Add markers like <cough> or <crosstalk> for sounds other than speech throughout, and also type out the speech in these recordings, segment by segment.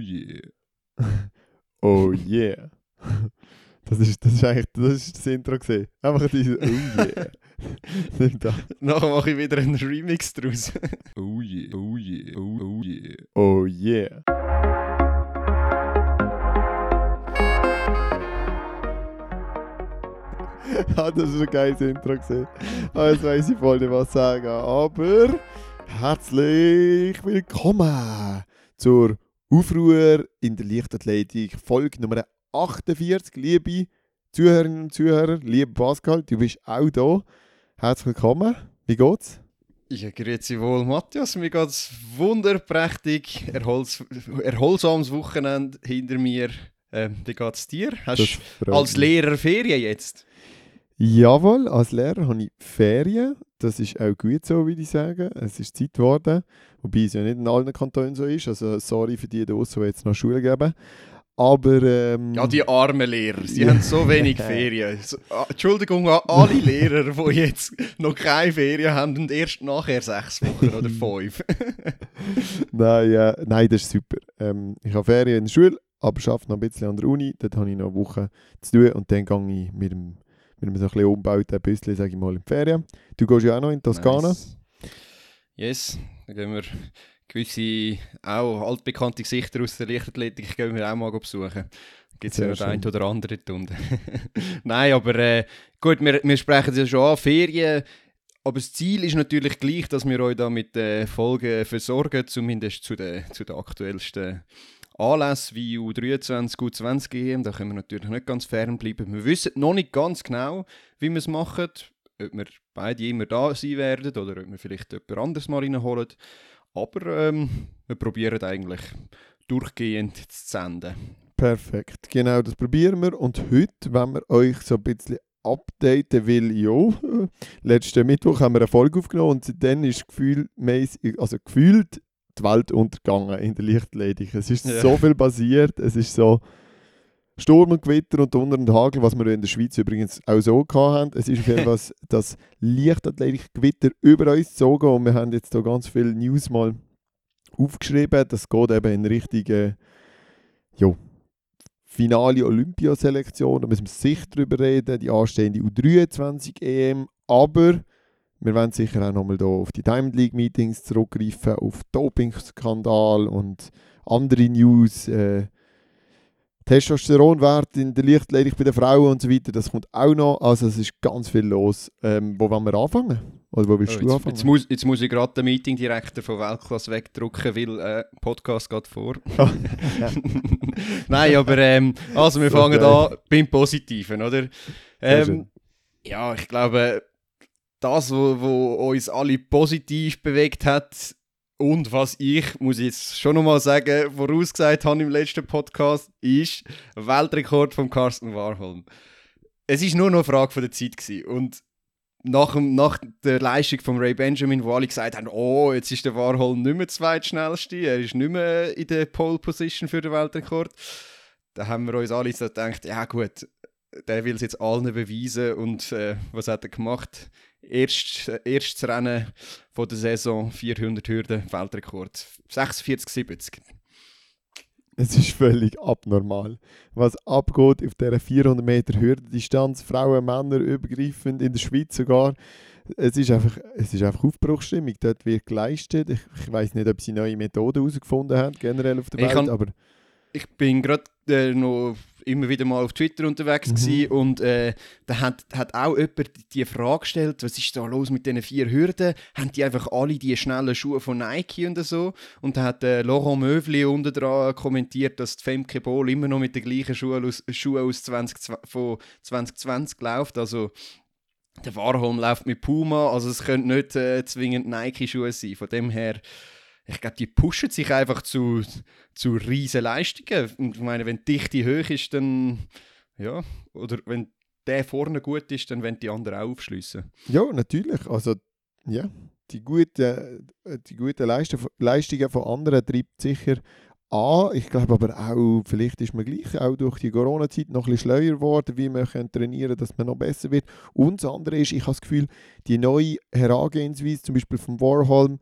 yeah. oh yeah. <laughs> Das ist, das ist eigentlich das, ist das Intro gesehen. Einfach diese Oh yeah. <laughs> Nimm. Nachher mache ich wieder einen Remix draus. <laughs> oh yeah, oh yeah, oh, oh yeah. Oh yeah. ah, das ist ein geiles Intro gesehen. Ah, jetzt weiss ich voll nicht was sagen. Aber herzlich willkommen zur Aufruhr in der Leichtathletik, Folge Nummer 48. Liebe Zuhörerinnen und Zuhörer, lieber Pascal, du bist auch da. Herzlich willkommen. Wie geht's? Ja, grüezi wohl, Matthias. Mir geht's wunderprächtig. Erhols erholsames Wochenende hinter mir. Ähm, wie geht's dir? Hast du als Lehrer Ferien jetzt? Jawohl, als Lehrer habe ich Ferien. Das ist auch gut so, würde ich sagen. Es ist Zeit geworden. Wobei es ja nicht in allen Kantonen so ist. Also sorry für die, die jetzt noch Schule geben. Aber, ähm, ja, die armen Lehrer, sie haben so wenig <laughs> Ferien. Entschuldigung an alle Lehrer, die jetzt noch keine Ferien haben und erst nachher sechs Wochen oder <laughs> fünf. <laughs> nein, ja, nein, das ist super. Ähm, ich habe Ferien in der Schule, aber arbeite noch ein bisschen an der Uni. Dort habe ich noch eine Woche zu tun und dann gehe ich mit dem mit einem so ein bisschen umgebauten Büsschen, sage ich mal, in die Ferien. Du gehst ja auch noch in Toskana. Nice. Yes, da gehen wir gewisse, auch altbekannte Gesichter aus der Leichtathletik gehen wir auch mal besuchen. Gibt es ja noch einen oder anderen Tunde. <laughs> Nein, aber äh, gut, wir, wir sprechen ja schon an, Ferien. Aber das Ziel ist natürlich gleich, dass wir euch da mit äh, Folgen versorgen, zumindest zu den, zu den aktuellsten Anlässen wie U23, U20 EM. Da können wir natürlich nicht ganz fern bleiben. Wir wissen noch nicht ganz genau, wie wir es machen. Ob wir beide immer da sein werden oder ob wir vielleicht jemand anderes mal reinholen. Aber ähm, wir probieren eigentlich durchgehend zu senden. Perfekt, genau das probieren wir. Und heute, wenn wir euch so ein bisschen updaten will, ja, <laughs> letzten Mittwoch haben wir eine Folge aufgenommen und seitdem ist gefühlmäßig, also gefühlt die Welt untergegangen in der Lichtleitung. Es ist ja. so viel passiert, es ist so Sturm und Gewitter und Donner und Hagel, was wir in der Schweiz übrigens auch so hatten. Es ist auf jeden <laughs> Fall das Lichtathletik-Gewitter über uns gezogen und wir haben jetzt hier ganz viele News mal aufgeschrieben. Das geht eben in Richtung äh, jo, finale Olympiaselektion. Da müssen wir sicher darüber reden, die anstehende U23-EM. Aber wir werden sicher auch nochmal auf die Diamond League Meetings zurückgreifen, auf Doping-Skandal und andere News. Äh, Testosteronwert in der Lichtleitung bei den Frauen und so weiter, das kommt auch noch. Also es ist ganz viel los. Ähm, wo wollen wir anfangen? Oder wo willst oh, du jetzt, anfangen? Jetzt muss, jetzt muss ich gerade den Meeting-Direktor von Weltklasse wegdrucken, weil äh, Podcast geht vor. <laughs> Nein, aber ähm, also wir so fangen geil. an beim Positiven, oder? Ähm, ja, ich glaube, das, was uns alle positiv bewegt hat, und was ich, muss ich jetzt schon nochmal sagen, vorausgesagt habe im letzten Podcast, ist Weltrekord von Carsten Warholm. Es ist nur noch eine Frage der Zeit gewesen. Und nach, nach der Leistung von Ray Benjamin, wo alle gesagt haben, oh, jetzt ist der Warholm nicht mehr zweitschnellste, er ist nicht mehr in der Pole Position für den Weltrekord, da haben wir uns alle so gedacht, ja gut, der will es jetzt allen beweisen und äh, was hat er gemacht? Erst, erstes Rennen von der Saison, 400 Hürden, Weltrekord. 46,70. Es ist völlig abnormal, was abgeht auf dieser 400 Meter Hürdendistanz, Frauen, Männer übergreifend, in der Schweiz sogar. Es ist einfach, es ist einfach Aufbruchsstimmung, dort wird geleistet. Ich, ich weiß nicht, ob sie neue Methoden herausgefunden haben, generell auf der Welt, aber... Ich bin gerade äh, noch immer wieder mal auf Twitter unterwegs mhm. und äh, da hat, hat auch jemand die Frage gestellt, was ist da los mit diesen vier Hürden? Haben die einfach alle die schnellen Schuhe von Nike und so? Und da hat äh, Laurent Mövli unten dran kommentiert, dass die Femke Ball immer noch mit den gleichen Schuhen aus, Schuhen aus 20, von 2020 läuft, also der Warholm läuft mit Puma, also es könnte nicht äh, zwingend Nike-Schuhe sein, von dem her ich glaube, die pushen sich einfach zu, zu riesen Leistungen. Und ich meine, wenn die Dichte hoch ist, dann, ja, oder wenn der vorne gut ist, dann wollen die anderen auch aufschliessen. Ja, natürlich. Also, ja, die guten, die guten Leistungen von anderen treibt sicher an. Ich glaube aber auch, vielleicht ist man gleich auch durch die Corona-Zeit noch ein bisschen schleuer geworden, wie man trainieren kann, dass man noch besser wird. Und das andere ist, ich habe das Gefühl, die neue Herangehensweise, zum Beispiel vom Warholm,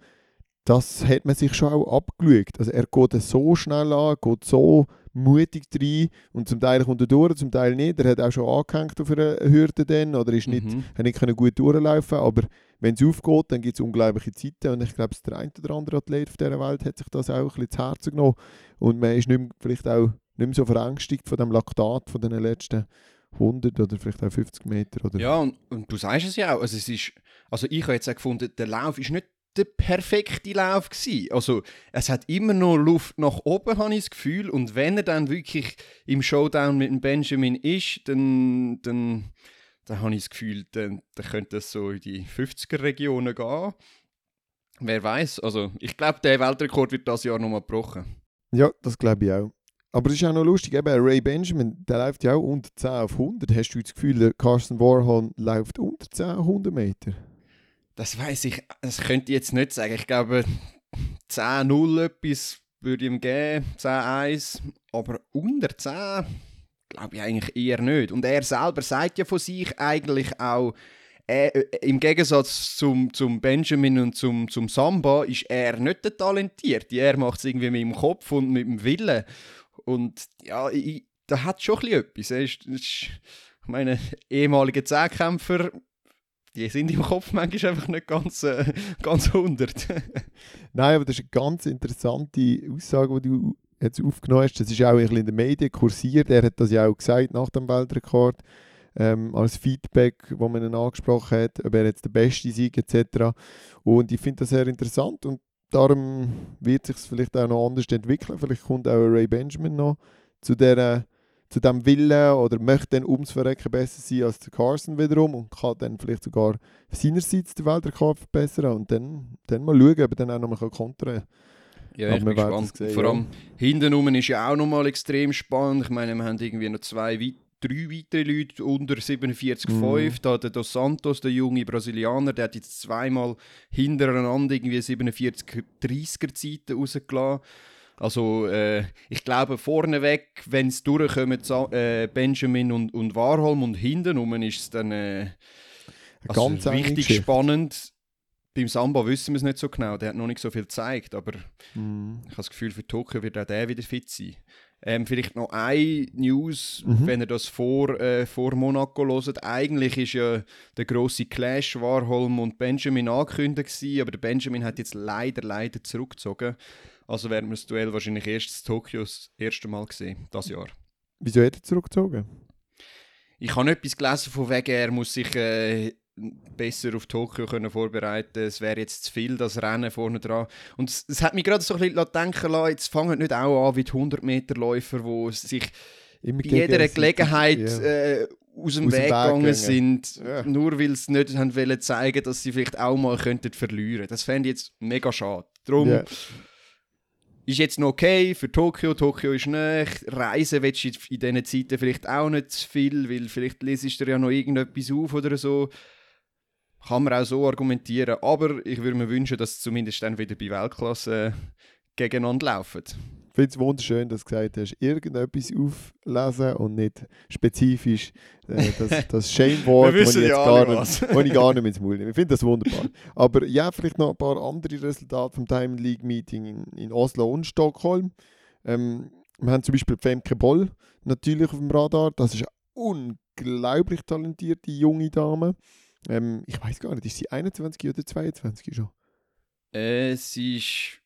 das hat man sich schon auch abgeschaut. Also er geht so schnell an, geht so mutig rein und zum Teil kommt er durch, zum Teil nicht. Er hat auch schon angehängt auf einer Hürde dann oder ist nicht, Mhm. hat nicht können gut durchlaufen aber wenn es aufgeht, dann gibt es unglaubliche Zeiten und ich glaube, der ein oder andere Athlet auf dieser Welt hat sich das auch ein bisschen zu Herzen genommen und man ist nicht mehr, vielleicht auch nicht mehr so verängstigt von dem Laktat von den letzten 100 oder vielleicht auch 50 Meter. Oder? Ja, und, und du sagst es ja auch. Also, es ist, also ich habe jetzt auch gefunden, der Lauf ist nicht der perfekte Lauf gewesen. Also es hat immer noch Luft nach oben, habe ich das Gefühl. Und wenn er dann wirklich im Showdown mit dem Benjamin ist, dann, dann, dann habe ich das Gefühl, dann, dann könnte es so in die 50er-Regionen gehen. Wer weiß? Also ich glaube, der Weltrekord wird das Jahr nochmal gebrochen. Ja, das glaube ich auch. Aber es ist auch noch lustig, eben Ray Benjamin, der läuft ja auch unter 10 auf 100. Hast du das Gefühl, Carson Warhol läuft unter 10 auf 100 Meter? Das weiß ich, das könnte ich jetzt nicht sagen. Ich glaube, 10-0 etwas würde ihm geben, 10-1. Aber unter 10 glaube ich eigentlich eher nicht. Und er selber sagt ja von sich eigentlich auch, er, äh, im Gegensatz zum, zum Benjamin und zum, zum Samba ist er nicht der Talentierte. Er macht es irgendwie mit dem Kopf und mit dem Willen. Und ja, ich, da hat schon etwas. Er ist, ist, ich meine, ehemalige Zehnkämpfer, die sind im Kopf manchmal einfach nicht ganz, äh, ganz 100. <laughs> Nein, aber das ist eine ganz interessante Aussage, die du jetzt aufgenommen hast. Das ist auch ein bisschen in den Medien kursiert. Er hat das ja auch gesagt nach dem Weltrekord. Ähm, als Feedback, wo man ihn angesprochen hat, ob er jetzt der Beste sei etc. Und ich finde das sehr interessant und darum wird sich vielleicht auch noch anders entwickeln. Vielleicht kommt auch Ray Benjamin noch zu der zu dem Willen oder möchte dann ums Verrecken besser sein als der Carson wiederum und kann dann vielleicht sogar seinerseits den Weltrekord verbessern und dann, dann mal schauen, ob er dann auch noch mal kontern kann. Ja, ich bin gespannt. es sehen, Vor ja. allem hinten ist ja auch nochmal extrem spannend. Ich meine, wir haben irgendwie noch zwei, wei- drei weitere Leute unter 47,5. Mhm. Da der Dos Santos, der junge Brasilianer, der hat jetzt zweimal hintereinander irgendwie 47-30er Zeiten rausgelassen. Also äh, ich glaube vorneweg, wenn es durchkommen, äh, Benjamin und, und Warholm und hinten ist es dann äh, also ganz richtig Geschichte. spannend. Beim Samba wissen wir es nicht so genau, der hat noch nicht so viel gezeigt, aber Mhm. ich habe das Gefühl, für Tokio wird auch der wieder fit sein. Ähm, vielleicht noch eine News, Mhm. wenn ihr das vor, äh, vor Monaco hört. Eigentlich ist ja der große Clash Warholm und Benjamin angekündigt gewesen, aber der Benjamin hat jetzt leider, leider zurückgezogen. Also werden wir das Duell wahrscheinlich erst in Tokio das erste Mal gesehen, das Jahr. Wieso hat er zurückgezogen? Ich habe etwas gelesen von wegen, er muss sich äh, besser auf Tokio können vorbereiten Es wäre jetzt zu viel, das Rennen vorne dran. Und es, es hat mich gerade so ein bisschen denken lassen, jetzt fangen nicht auch an wie die 100-Meter-Läufer, die sich Immer bei jeder Gelegenheit Ja. äh, aus dem Aus Weg gegangen sind, Ja. nur weil sie nicht haben wollen zeigen, dass sie vielleicht auch mal könnten verlieren. Das fände ich jetzt mega schade. Darum Ja. Ist jetzt noch okay für Tokio. Tokio ist nicht. Reisen willst du in diesen Zeiten vielleicht auch nicht zu viel, weil vielleicht lesest du ja noch irgendetwas auf oder so. Kann man auch so argumentieren. Aber ich würde mir wünschen, dass zumindest dann wieder bei Weltklasse äh, gegeneinander laufen. Ich finde es wunderschön, dass du gesagt hast, irgendetwas auflesen und nicht spezifisch äh, das, <laughs> das Shame-Wort, das ich, jetzt ja gar nicht- ich gar nicht mehr ins Maul nehme. Ich finde das wunderbar. <laughs> Aber ja, vielleicht noch ein paar andere Resultate vom Diamond League Meeting in, in Oslo und Stockholm. Ähm, wir haben zum Beispiel Femke Boll natürlich auf dem Radar. Das ist eine unglaublich talentierte junge Dame. Ähm, ich weiß gar nicht, ist sie 21 oder 22 schon? Äh, es ist.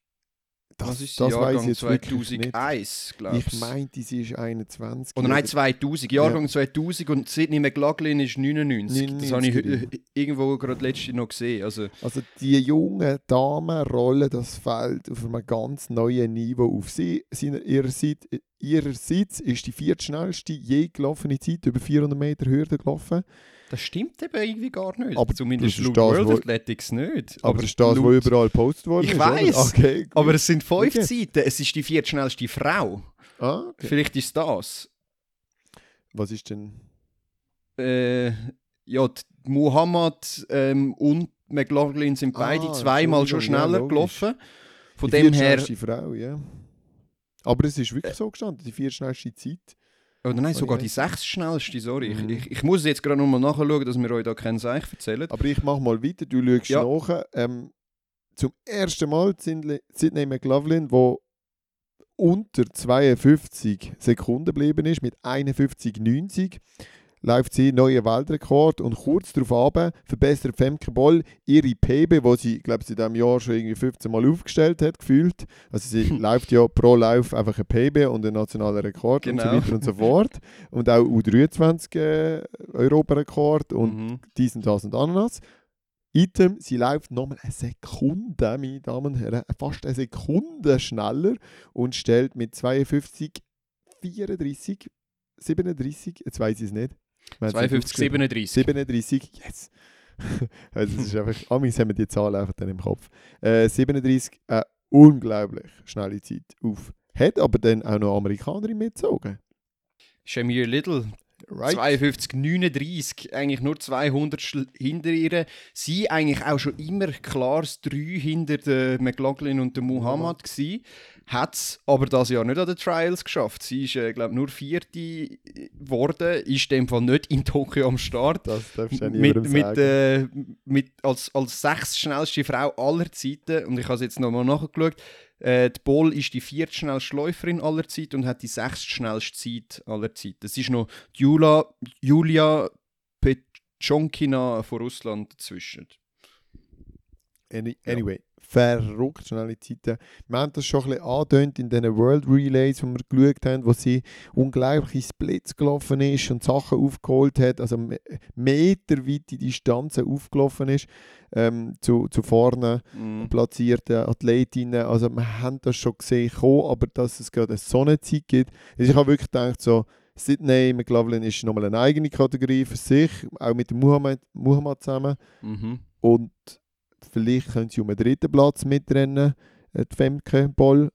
Das, das weiss Jahrgang ich jetzt wirklich nicht. 2001, glaube Ich meinte, sie ist 21. Oder nein, 2000. Jahrgang 2000 und Sidney McLaughlin ist 99. Das habe ich 99, irgendwo gerade letztes noch gesehen. Also, Also die jungen Damen rollen das Feld auf einem ganz neuen Niveau auf. Sie, ihrerseits, ihrerseits ist die viertschnellste je gelaufene Zeit über 400 Meter Hürde gelaufen. Das stimmt eben irgendwie gar nicht. Aber Zumindest laut das, World wo- Athletics nicht. Aber, das ist das, was überall gepostet worden Ich ist. Oder? Okay. Aber es sind fünf Okay. Seiten. Es ist die viertschnellste Frau. ah, okay. Vielleicht ist das. Was ist denn... Äh, ja, Muhammad ähm, und McLaughlin sind beide Ah, zweimal schon ja, schneller logisch. gelaufen. Von die dem her. Frau, ja. Aber es ist wirklich so gestanden, die viertschnellste Zeit. Oder nein, sogar die sechs schnellste, sorry. Mhm. Ich, ich, ich muss jetzt gerade nochmal nachschauen, dass wir euch da keinen Seich erzählen. Aber ich mache mal weiter, du schaust Ja. nach. Ähm, zum ersten Mal Sidney McLaughlin, wo unter 52 Sekunden geblieben ist, mit 51,90 läuft sie neuen Weltrekord und kurz darauf verbessert Femke Boll ihre PB, wo sie, glaube ich, in diesem Jahr schon irgendwie 15 Mal aufgestellt hat, gefühlt. Also sie <laughs> läuft ja pro Lauf einfach ein PB und einen nationalen Rekord genau. und so genau. weiter und so fort. Und auch U23 äh, Europarekord und mhm. dies und das und Ananas. Item, sie läuft nochmal eine Sekunde, meine Damen und Herren, fast eine Sekunde schneller und stellt mit 52, 34, 37, jetzt weiß ich es nicht. 52, 37. 37, yes. <laughs> also es ist einfach, amis haben wir die Zahl einfach dann im Kopf. Äh, 37, eine unglaublich schnelle Zeit auf. Hat aber dann auch noch Amerikanerin mitgezogen. Shamir Little, Right. 52, 39, eigentlich nur 200 hinter ihr. Sie eigentlich auch schon immer klares 3 hinter der McLaughlin und der Muhammad gewesen. Hat es aber das Jahr nicht an den Trials geschafft. Sie ist, äh, glaube nur vierte geworden, ist in dem Fall nicht in Tokio am Start. Das darfst du ja mit, mit, äh, mit als, als sechs schnellste Frau aller Zeiten, und ich habe es jetzt nochmal nachgeschaut, äh, die Boll ist die viertschnellste Läuferin aller Zeit und hat die sechstschnellste Zeit aller Zeit. Das ist noch Julia, Julia Petchonkina von Russland dazwischen. Anyway, verrückt schnelle Zeiten. Wir haben das schon ein bisschen angedeutet in den World Relays, wo wir geschaut haben, wo sie unglaubliche Splits gelaufen ist und Sachen aufgeholt hat, also meterweite Distanzen aufgelaufen ist ähm, zu, zu vorne mm. platzierten Athletinnen. Also wir haben das schon gesehen, kommen, aber dass es gerade eine Sonnenzeit gibt. Also ich habe wirklich gedacht, so, Sydney McLaughlin ist nochmal eine eigene Kategorie für sich, auch mit Muhammad, Muhammad zusammen. Mhm. Und vielleicht können sie um den dritten Platz mitrennen, äh, die Femke Ball.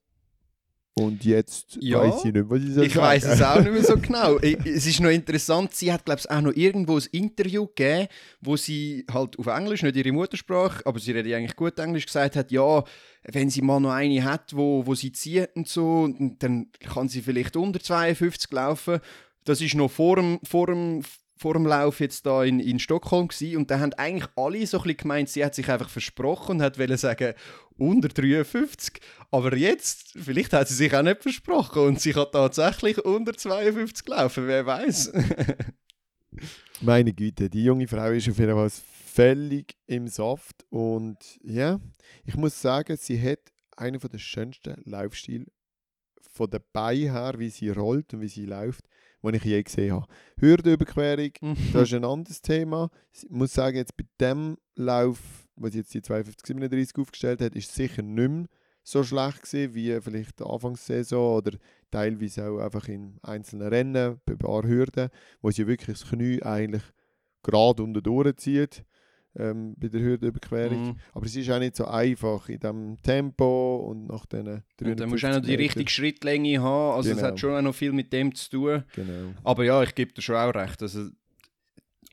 Und jetzt ja, weiß ich nicht, was ich soll Ich weiß es auch nicht mehr so <laughs> genau. es ist noch interessant, sie hat, glaube ich, auch noch irgendwo ein Interview gegeben, wo sie halt auf Englisch, nicht ihre Muttersprache, aber sie redet eigentlich gut Englisch, gesagt hat, ja, wenn sie mal noch eine hat, wo, wo sie zieht und so, dann kann sie vielleicht unter 52 laufen. Das ist noch vor dem, vor dem vor dem Lauf jetzt da in, in Stockholm gewesen, und da haben eigentlich alle so ein gemeint, sie hat sich einfach versprochen und hat sagen, unter 53. Aber jetzt, vielleicht hat sie sich auch nicht versprochen und sie hat tatsächlich unter 52 gelaufen, wer weiß. <laughs> Meine Güte, die junge Frau ist auf jeden Fall völlig im Saft und ja, ich muss sagen, sie hat einen der schönsten Laufstile von der Beine her, wie sie rollt und wie sie läuft die ich je gesehen habe. Hürdenüberquerung, mhm. das ist ein anderes Thema. Ich muss sagen, jetzt bei dem Lauf, was jetzt die 5237 aufgestellt hat, ist sicher nicht mehr so schlecht gewesen, wie vielleicht der Anfangssaison oder teilweise auch einfach in einzelnen Rennen, bei ein paar Hürden, wo sie wirklich das Knie eigentlich gerade unter durchzieht ähm, bei der Hürdenüberquerung. Mhm. Aber es ist auch nicht so einfach in diesem Tempo und nach diesen Und dann musst du auch noch die richtige Schrittlänge haben. Also genau. es hat genau. schon auch noch viel mit dem zu tun. Genau. Aber ja, ich gebe dir schon auch recht. Also,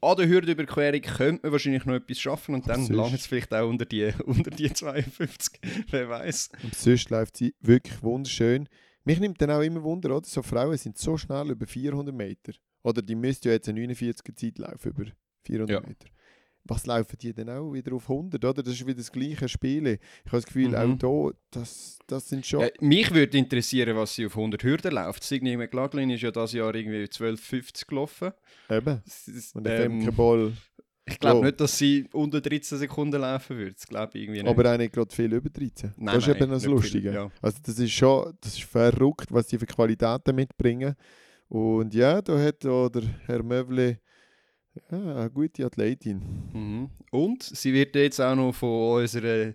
an der Hürdenüberquerung könnte man wahrscheinlich noch etwas schaffen und dann langt es vielleicht auch unter die, <laughs> unter die 52. <laughs> Wer weiß. Und sonst läuft sie wirklich wunderschön. Mich nimmt dann auch immer Wunder, oder? So Frauen sind so schnell über 400 Meter. Oder die müssten ja jetzt eine 49er Zeit laufen über 400 ja. Meter was laufen die denn auch wieder auf 100, oder? Das ist wieder das gleiche Spiel. Ich habe das Gefühl, mhm. auch hier, das, das sind schon... Ja, mich würde interessieren, was sie auf 100 Hürden läuft. Signy McLaughlin ist ja dieses Jahr irgendwie 12,50 gelaufen. Eben. Und der ähm, Femke Ich glaube oh. nicht, dass sie unter 13 Sekunden laufen würde. Das glaube ich irgendwie nicht. Aber auch nicht gerade viel über 13. Nein, das ist nein, eben das Lustige. Viel, ja. Also das ist schon das ist verrückt, was sie für Qualitäten mitbringen. Und ja, da hat auch der Herr Möwle ja, eine gute Athletin. Mhm. Und sie wird jetzt auch noch von unserer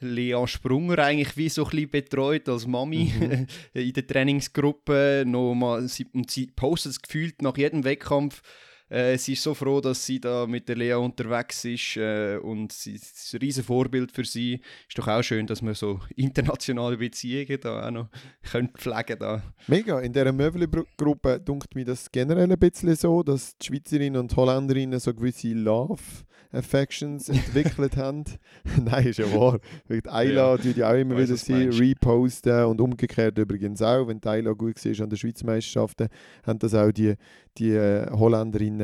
Lea Sprunger eigentlich wie so ein bisschen betreut als Mami mhm. <laughs> in der Trainingsgruppe. Noch mal, sie, sie postet es gefühlt nach jedem Wettkampf äh, sie ist so froh, dass sie da mit der Lea unterwegs ist äh, und sie ist ein riesen Vorbild für sie. Ist doch auch schön, dass man so <laughs> internationale Beziehungen da auch noch <laughs> können pflegen da. Mega, in dieser Möbelgruppe dunkt mir das generell ein bisschen so, dass die Schweizerinnen und Holländerinnen so gewisse Love Affections <laughs> entwickelt haben. Nein, ist ja wahr. Ayla ja. ja auch immer wieder sie reposten und umgekehrt übrigens auch, wenn Ayla gut war an den Schweizmeisterschaften, haben das auch die, die äh, Holländerinnen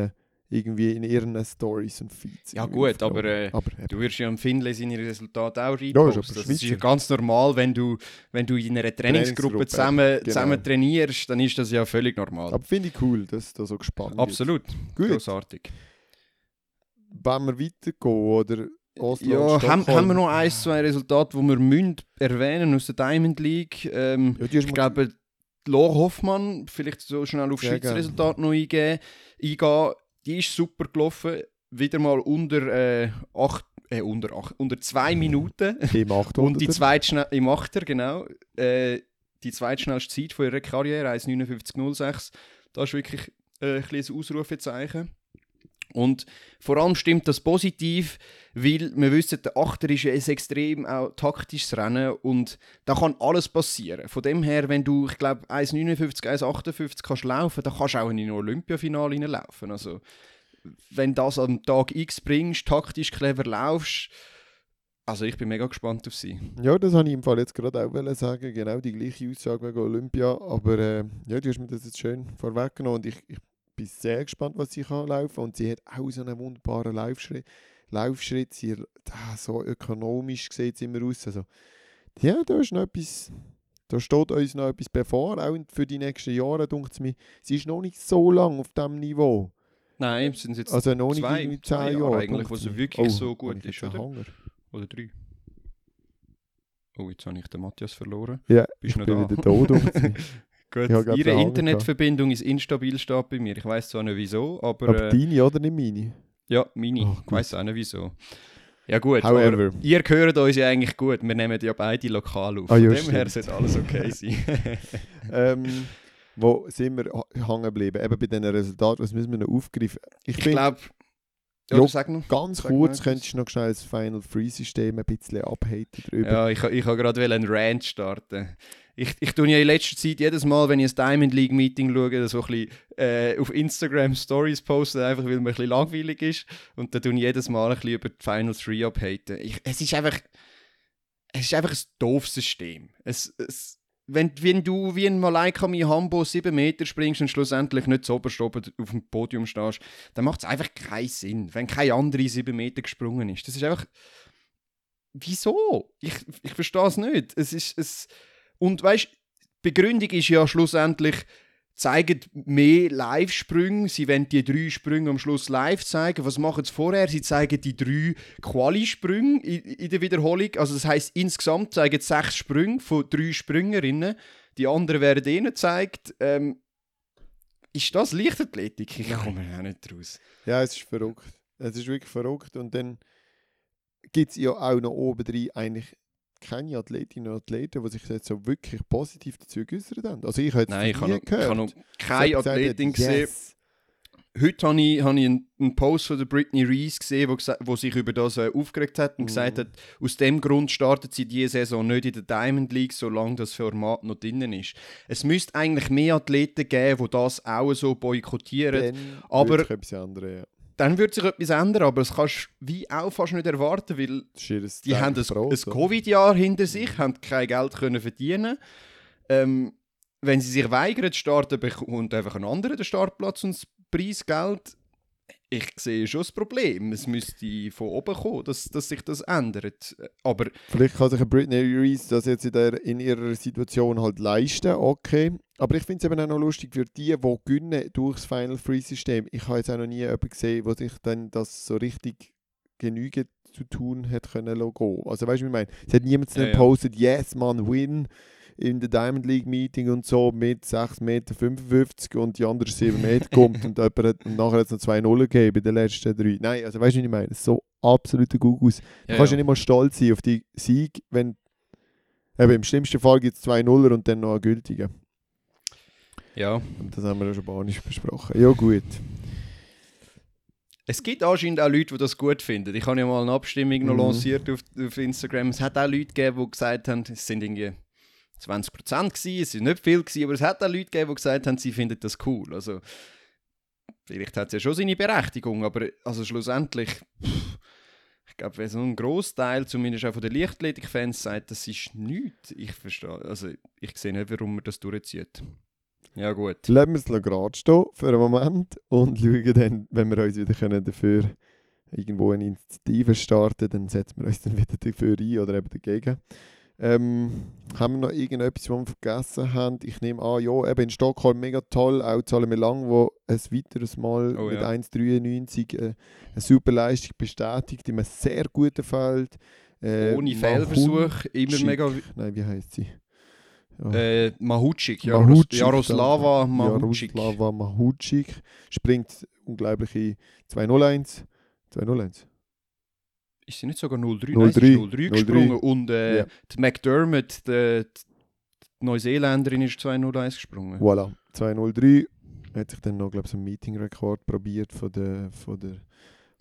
irgendwie in ihren Stories und Feeds. Ja gut, aber, äh, aber du wirst ja am Findlay seine Resultate auch Ja, ist aber das ist ja ganz normal, wenn du, wenn du in einer Trainingsgruppe zusammen, genau. zusammen trainierst, dann ist das ja völlig normal. aber finde ich cool, dass da so gespannt. Absolut, Gut, großartig. wenn wir weitergehen, oder Oslo Ja, haben, haben wir noch ein, zwei Resultate, die wir müssen erwähnen aus der Diamond League? Ähm, Ja, ich glaube, Laura Hoffmann, vielleicht so schnell auf Schweizer. Resultat noch eingehen, eingehen. Die ist super gelaufen. Wieder mal unter, äh, acht, äh, unter, acht, unter zwei Minuten. im 800er. <laughs> Und die zweitschnell im Achter, genau. Äh, die zweitschnellste Zeit von ihrer Karriere, 1,59,06. Das ist wirklich äh, ein kleines Ausrufezeichen. Und vor allem stimmt das positiv, weil wir wissen, der Achter ist ein extrem auch taktisches Rennen und da kann alles passieren. Von dem her, wenn du, ich glaube, 1,59, 1,58 kannst laufen, dann kannst du auch in ein Olympiafinale reinlaufen. Also, wenn das am Tag X bringst, taktisch clever laufst, also ich bin mega gespannt auf sie. Ja, das habe ich im Fall jetzt gerade auch sagen. Genau die gleiche Aussage wegen Olympia. Aber äh, ja, du hast mir das jetzt schön vorweggenommen und ich, ich bin sehr gespannt, was sie kann laufen. Und sie hat auch so einen wunderbaren Laufschritt. Laufschritt. Sie, ah, so ökonomisch sieht sie immer aus. Also, ja, da ist noch etwas. Da steht uns noch etwas bevor, auch für die nächsten Jahre, denkt es mir. Sie ist noch nicht so lang auf diesem Niveau. Nein, sind es jetzt Also noch nicht zwei- 10 Jahre Jahre. eigentlich, wo sie wirklich so habe gut ist, oder? Hunger. oder drei. Oh, jetzt habe ich den Matthias verloren. Ja, Bist ich noch bin da? wieder mir. <laughs> Gut, gerade ihre Internetverbindung ist instabil steht bei mir. Ich weiß zwar nicht wieso, aber, Aber äh, deine oder nicht meine? ja, meine. Oh, ich weiß auch nicht wieso. Ja gut, However. ihr hört uns ja eigentlich gut. Wir nehmen ja beide lokal auf. Ah, Von ja, dem her stimmt. sollte alles okay <laughs> sein. ähm, wo sind wir hängen geblieben? Eben bei diesen Resultaten, was müssen wir noch aufgreifen? Ich, ich glaube... Ja, sag noch. ganz sag kurz etwas. könntest du noch schnell das Final Free System ein bisschen abhaten drüber. Ja, ich, ich wollte gerade einen Rant starten. Ich, ich tue ja in letzter Zeit jedes Mal, wenn ich ein Diamond League Meeting schaue, so ein bisschen äh, auf Instagram Stories posten, einfach weil mir ein bisschen langweilig ist. Und dann tue ich jedes Mal ein bisschen über die Final 3 abhaten. Ich, es ist einfach. Es ist einfach ein doofes System. Es, es, wenn, wenn du wie ein Malaika Hambo 7 Meter springst und schlussendlich nicht zu oberst oben auf dem Podium stehst, dann macht es einfach keinen Sinn, wenn kein anderer 7 Meter gesprungen ist. Das ist einfach. Wieso? Ich, ich verstehe es nicht. Es ist, es, und weißt Begründung ist ja schlussendlich, zeigen mehr Live-Sprünge. Sie wollen die drei Sprünge am Schluss live zeigen. Was machen sie vorher? Sie zeigen die drei Quali-Sprünge in, in der Wiederholung. Also das heißt insgesamt zeigen sie sechs Sprünge von drei Springerinnen. Die anderen werden eh nicht gezeigt. Ähm, ist das Leichtathletik? Ich komme auch nicht raus. Ja, es ist verrückt. Es ist wirklich verrückt. Und dann gibt es ja auch noch obendrein eigentlich keine Athletinnen und Athleten, die sich jetzt so wirklich positiv dazu geäußert haben. Also ich habe jetzt Nein, ich habe noch, ich habe gehört. noch keine gesagt Athletin gesehen. yes. Heute habe ich, habe ich einen, Post von der Britney Reese gesehen, wo, wo sich über das äh, aufgeregt hat und Mhm. gesagt hat, aus dem Grund startet sie diese Saison nicht in der Diamond League, solange das Format noch drinnen ist. Es müsste eigentlich mehr Athleten geben, die das auch so boykottieren. Dann aber- anderes, ja. Dann wird sich etwas ändern, aber das kannst du wie auch fast nicht erwarten, weil die haben ein, Brot, ein? Covid-Jahr hinter sich, haben kein Geld können verdienen. Ähm, wenn sie sich weigern zu starten, bekommt einfach ein anderer den Startplatz und das Preisgeld. Ich sehe schon das Problem. Es müsste von oben kommen, dass, dass sich das ändert. Aber Vielleicht kann sich Britney Reese das jetzt in, der, in ihrer Situation halt leisten, okay. Aber ich finde es eben auch noch lustig für die, die gewinnen durch das Final Free System. Ich habe jetzt auch noch nie jemanden gesehen, der sich dann das so richtig genügend zu tun hat können lassen. Also weißt du, wie ich meine? Es hat niemand Ja, ja. postet, yes, man, win in der Diamond League Meeting und so mit 6,55 Meter und die andere 7 Meter kommt und, <laughs> jemand hat, und nachher hat es noch 2 Nullen gegeben in den letzten drei. Nein, also weißt du, wie ich meine? So absoluter Gugus. Du kannst ja nicht mal stolz sein auf die Sieg, wenn eben im schlimmsten Fall gibt es zwei Nuller und dann noch einen gültigen. ja. Und das haben wir ja schon banisch besprochen. Ja gut. Es gibt anscheinend auch Leute, die das gut finden. Ich habe ja mal eine Abstimmung noch Mhm. lanciert auf, auf Instagram. Es hat auch Leute gegeben, die gesagt haben, es sind irgendwie 20% gewesen, es sind nicht viel gewesen, aber es hat auch Leute gegeben, die gesagt haben, sie finden das cool. Also, vielleicht hat es ja schon seine Berechtigung, aber also schlussendlich, ich glaube, wenn so ein Großteil, zumindest auch von den Leichtathletik-Fans, sagt, das ist nichts, ich verstehe, also ich sehe nicht, warum man das durchzieht. Ja, gut. Lassen wir es gerade stehen für einen Moment und schauen dann, wenn wir uns wieder können dafür irgendwo eine Initiative starten dann setzen wir uns dann wieder dafür ein oder eben dagegen. Ähm, haben wir noch irgendetwas, was wir vergessen haben? Ich nehme an, ja, eben in Stockholm mega toll, auch Zahlen Lang, wo ein weiteres Mal Oh, mit ja. 1,93 äh, eine super Leistung bestätigt, die mir sehr gut gefällt. Äh, Ohne Fehlversuch, immer mega. Nein, wie heißt sie? Ja. Äh, Mahucik, Mahucik, Jaros, Jaroslava. Mahucik. Jaroslava Mahucik springt unglaubliche 201. 201. Ist sie nicht sogar 0-3? 0-3, Nein, sie ist 0-3 0-3. gesprungen. Und äh, Ja. die McDermott, die, die Neuseeländerin, ist 2-0-1 gesprungen. Voilà, 203. Hat sich dann noch, glaube ich, so einen Meeting-Rekord probiert von der, von der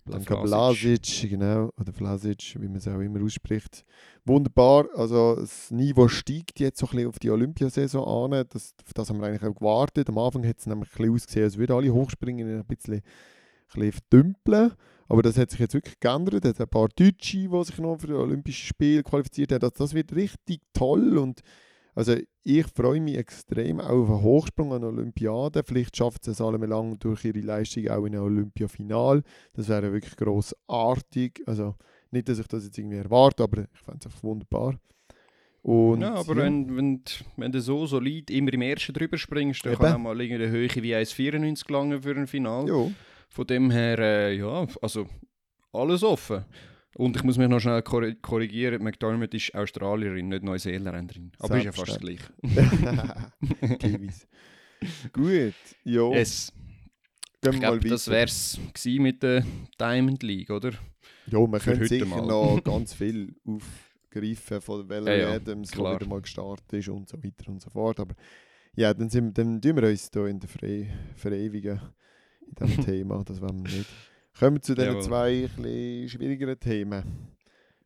Blanka Vlasic. Blasic, genau, oder Vlasic, wie man es auch immer ausspricht. Wunderbar, also das Niveau steigt jetzt so ein bisschen auf die Olympiasaison an. Das, auf das haben wir eigentlich auch gewartet. Am Anfang hat es nämlich ein bisschen ausgesehen, als würden alle hochspringen, ein bisschen, ein bisschen verdümpeln. Aber das hat sich jetzt wirklich geändert. Es hat ein paar Deutsche, die sich noch für die Olympischen Spiele qualifiziert haben. Also das wird richtig toll und also ich freue mich extrem auch auf einen Hochsprung an der Olympiade. Vielleicht schafft es alle lang durch ihre Leistung auch in ein Olympiafinal. Das wäre wirklich grossartig. Also nicht, dass ich das jetzt irgendwie erwarte, aber ich fände es einfach wunderbar. Und, ja, aber Wenn, wenn, d- wenn du so solid immer im ersten drüber springst, dann Eben. kann auch mal irgendeine Höhe wie 1,94 gelangen für ein Final. Ja, Von dem her, äh, ja, also alles offen. Und ich muss mich noch schnell korri- korrigieren, McDermott ist Australierin, nicht Neuseeländerin. Aber ist ja fast das Gleiche. Kiwis. Gut, ja, Yes. gehen Ich glaube, das wäre es mit der Diamond League, oder? Ja, man könnte heute sicher mal. noch <laughs> ganz viel aufgreifen von Valerie Ja, ja, Adams, der wieder mal gestartet ist und so weiter und so fort. Aber ja, dann, sind, dann tun wir uns hier in der Fre verewigen in diesem <laughs> Thema. Das wollen wir nicht. Kommen wir zu diesen Jawohl. zwei bisschen schwierigeren Themen,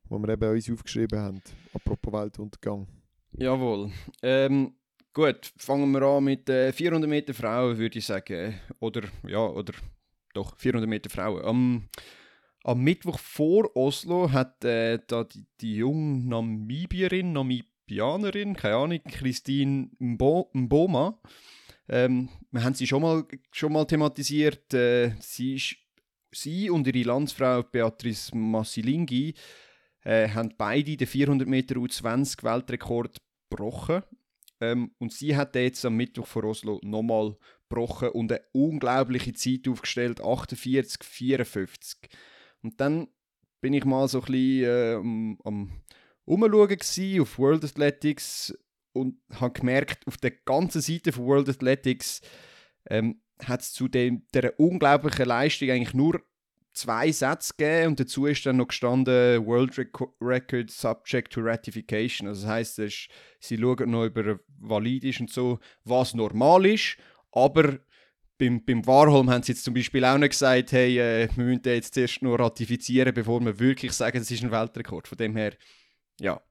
die wir eben uns aufgeschrieben haben. Apropos Weltuntergang. Jawohl. Ähm, gut, fangen wir an mit äh, 400 Meter Frauen, würde ich sagen. Oder, ja, oder doch, 400 Meter Frauen. Am, am Mittwoch vor Oslo hat äh, da die, die junge Namibierin, Namibianerin, keine Ahnung, Christine Mbo Mboma, ähm, wir haben sie schon mal, schon mal thematisiert. Äh, sie, sie und ihre Landsfrau Beatrice Massilingi äh, haben beide den 400 Meter U20 Weltrekord gebrochen. Ähm, und sie hat den jetzt am Mittwoch vor Oslo nochmal gebrochen und eine unglaubliche Zeit aufgestellt, 48, 54. Und dann bin ich mal so ein bisschen äh, am, am Umschauen auf World Athletics und habe gemerkt, auf der ganzen Seite von World Athletics ähm, hat es zu dem, der unglaublichen Leistung eigentlich nur zwei Sätze gegeben und dazu ist dann noch gestanden World Reco Record Subject to Ratification. Also das ist, sie schauen noch über valid ist und so, was normal ist, aber beim, beim Warholm haben sie jetzt zum Beispiel auch nicht gesagt, hey, äh, wir müssen den jetzt zuerst noch ratifizieren, bevor wir wirklich sagen, es ist ein Weltrekord. Von dem her, ja.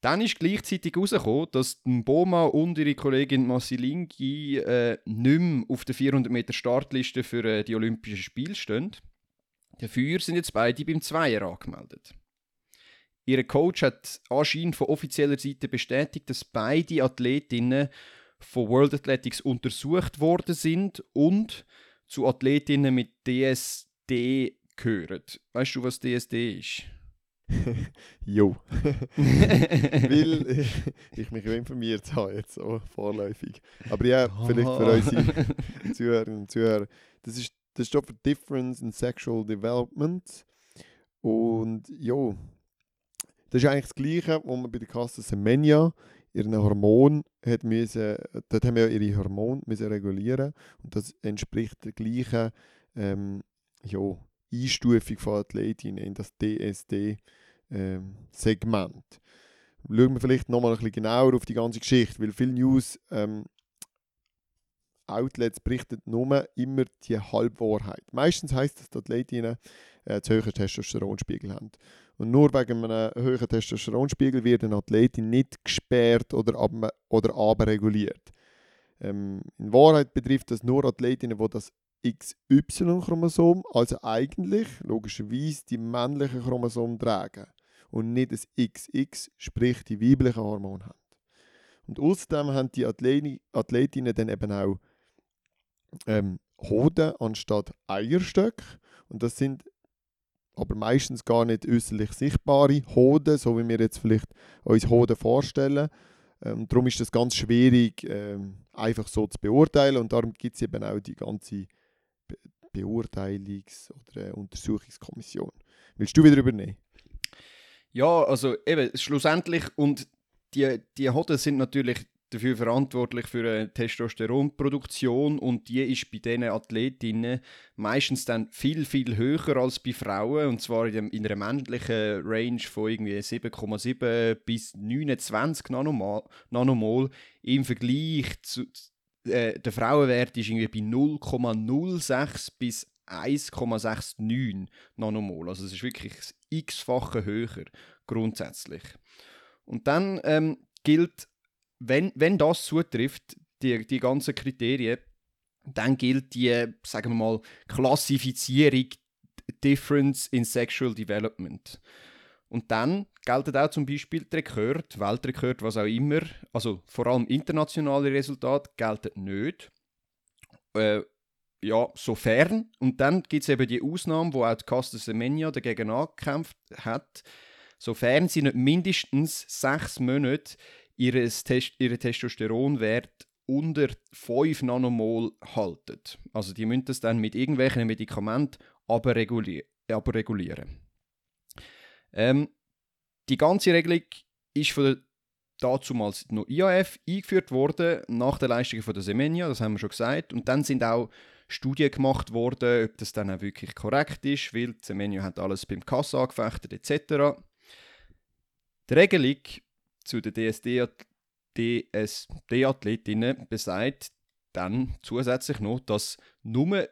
Dann ist gleichzeitig herausgekommen, dass Boma und ihre Kollegin Massilingi äh, nicht mehr auf der 400 Meter Startliste für äh, die Olympischen Spiele stehen. Dafür sind jetzt beide beim Zweier angemeldet. Ihr Coach hat anscheinend von offizieller Seite bestätigt, dass beide Athletinnen von World Athletics untersucht worden sind und zu Athletinnen mit DSD gehören. Weißt du, was DSD ist? <laughs> Jo. <laughs> Weil äh, <laughs> ich mich informiert habe, jetzt so vorläufig. Aber ja, vielleicht für unsere Zuhörerinnen und Zuhörer. Das ist das steht für Difference in Sexual Development. Und ja, das ist eigentlich das Gleiche, was man bei der Kasse Semenya ihren Hormon hat müssen, dort haben wir ja ihre Hormone müssen regulieren und das entspricht der gleichen ähm, ja, Einstufung von Athletinnen in das DSD-Segment. Schauen wir vielleicht nochmal ein bisschen genauer auf die ganze Geschichte, weil viele News ähm, Outlets berichten nur immer die Halbwahrheit. Meistens heißt das, dass die Athletinnen äh, zu hohen Testosteronspiegel haben. Und nur wegen einem hohen Testosteronspiegel wird eine Athletin nicht gesperrt oder, ab, oder abreguliert. Ähm, in Wahrheit betrifft das nur Athletinnen, die das XY-Chromosom, also eigentlich logischerweise die männlichen Chromosom tragen und nicht das XX, sprich die weiblichen Hormone haben. Und außerdem haben die Athleti Athletinnen dann eben auch ähm, Hoden anstatt Eierstöcke. Und das sind aber meistens gar nicht äußerlich sichtbare Hoden, so wie wir jetzt vielleicht uns Hoden vorstellen. Ähm, darum ist das ganz schwierig, ähm, einfach so zu beurteilen und darum gibt es eben auch die ganze Beurteilungs- oder äh, Untersuchungskommission. Willst du wieder übernehmen? Ja, also eben, schlussendlich, und die, die Hoden sind natürlich dafür verantwortlich für eine Testosteronproduktion und die ist bei diesen Athletinnen meistens dann viel, viel höher als bei Frauen und zwar in, dem, in einer männlichen Range von irgendwie 7,7 bis 29 Nanomol, Nanomol im Vergleich zu äh, der Frauenwert ist irgendwie bei 0,06 bis 1,69 Nanomol. Also es ist wirklich das x-fache höher grundsätzlich. Und dann ähm, gilt wenn, wenn das zutrifft, die, die ganzen Kriterien, dann gilt die, sagen wir mal, Klassifizierung Difference in Sexual Development. Und dann gelten auch zum Beispiel die Rekord, Weltrekord, was auch immer, also vor allem internationale Resultate gelten nicht. Äh, ja, sofern. Und dann gibt es eben die Ausnahme, wo auch die Caster Semenya dagegen angekämpft hat. Sofern sie nicht mindestens sechs Monate ihres Test ihren Testosteronwert unter 5 Nanomol halten. Also die müssen das dann mit irgendwelchen Medikamenten aber. Ähm, die ganze Regelung ist von der dazumals noch IAF eingeführt worden, nach der Leistung von der Semenya, das haben wir schon gesagt. Und dann sind auch Studien gemacht worden, ob das dann auch wirklich korrekt ist, weil Semenya hat alles beim Kass angefechtet etc. Die Regelung zu den DSD-Athletinnen besagt dann zusätzlich noch, dass nur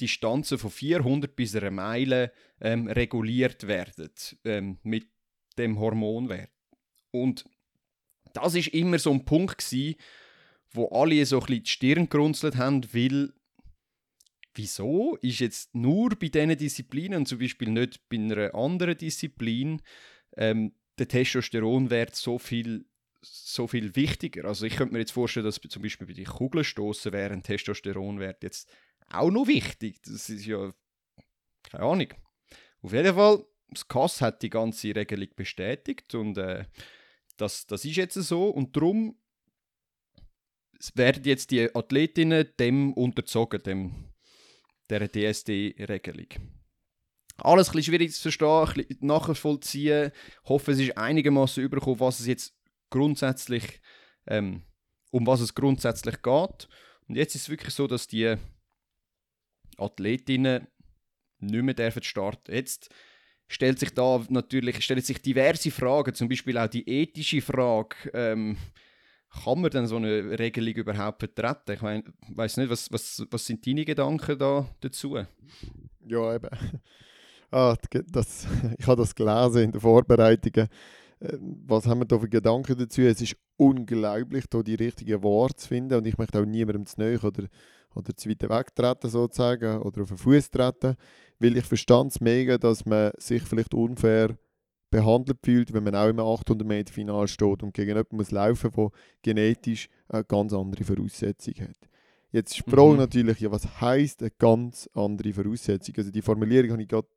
Distanzen von 400 bis einer Meile ähm, reguliert werden ähm, mit dem Hormonwert. Und das ist immer so ein Punkt gewesen, wo alle so ein bisschen die Stirn gerunzelt haben, weil wieso ist jetzt nur bei diesen Disziplinen und zum Beispiel nicht bei einer anderen Disziplin ähm, der Testosteronwert so viel, so viel wichtiger. Also ich könnte mir jetzt vorstellen, dass zum Beispiel bei den Kugelstoßen wäre ein Testosteronwert jetzt auch noch wichtig. Das ist ja keine Ahnung. Auf jeden Fall, das KAS hat die ganze Regelung bestätigt und äh, das, das ist jetzt so und darum werden jetzt die Athletinnen dem unterzogen, dem, der DSD-Regelung. Alles ein bisschen schwierig zu verstehen, ein bisschen nachvollziehen. Ich hoffe, es ist einigermaßen übergekommen, was es jetzt grundsätzlich, ähm, um was es grundsätzlich geht. Und jetzt ist es wirklich so, dass die Athletinnen nicht mehr dürfen starten. Jetzt stellt sich da natürlich stellen sich diverse Fragen, zum Beispiel auch die ethische Frage. Ähm, kann man denn so eine Regelung überhaupt vertreten? Ich mein, weiß nicht, was, was, was sind deine Gedanken da dazu? Ja, eben. <laughs> Ah, das, <laughs> ich habe das gelesen in den Vorbereitungen. Äh, was haben wir da für Gedanken dazu? Es ist unglaublich, da die richtigen Worte zu finden. Und ich möchte auch niemandem zu nahe oder, oder zu weit wegtreten, sozusagen, oder auf den Fuß treten. Weil ich verstand es mega, dass man sich vielleicht unfair behandelt fühlt, wenn man auch im 800 Meter Final steht und gegen jemanden muss laufen, der genetisch eine ganz andere Voraussetzung hat. Jetzt ist die Frage mhm. natürlich, ja, was heisst eine ganz andere Voraussetzung? Also die Formulierung habe ich gerade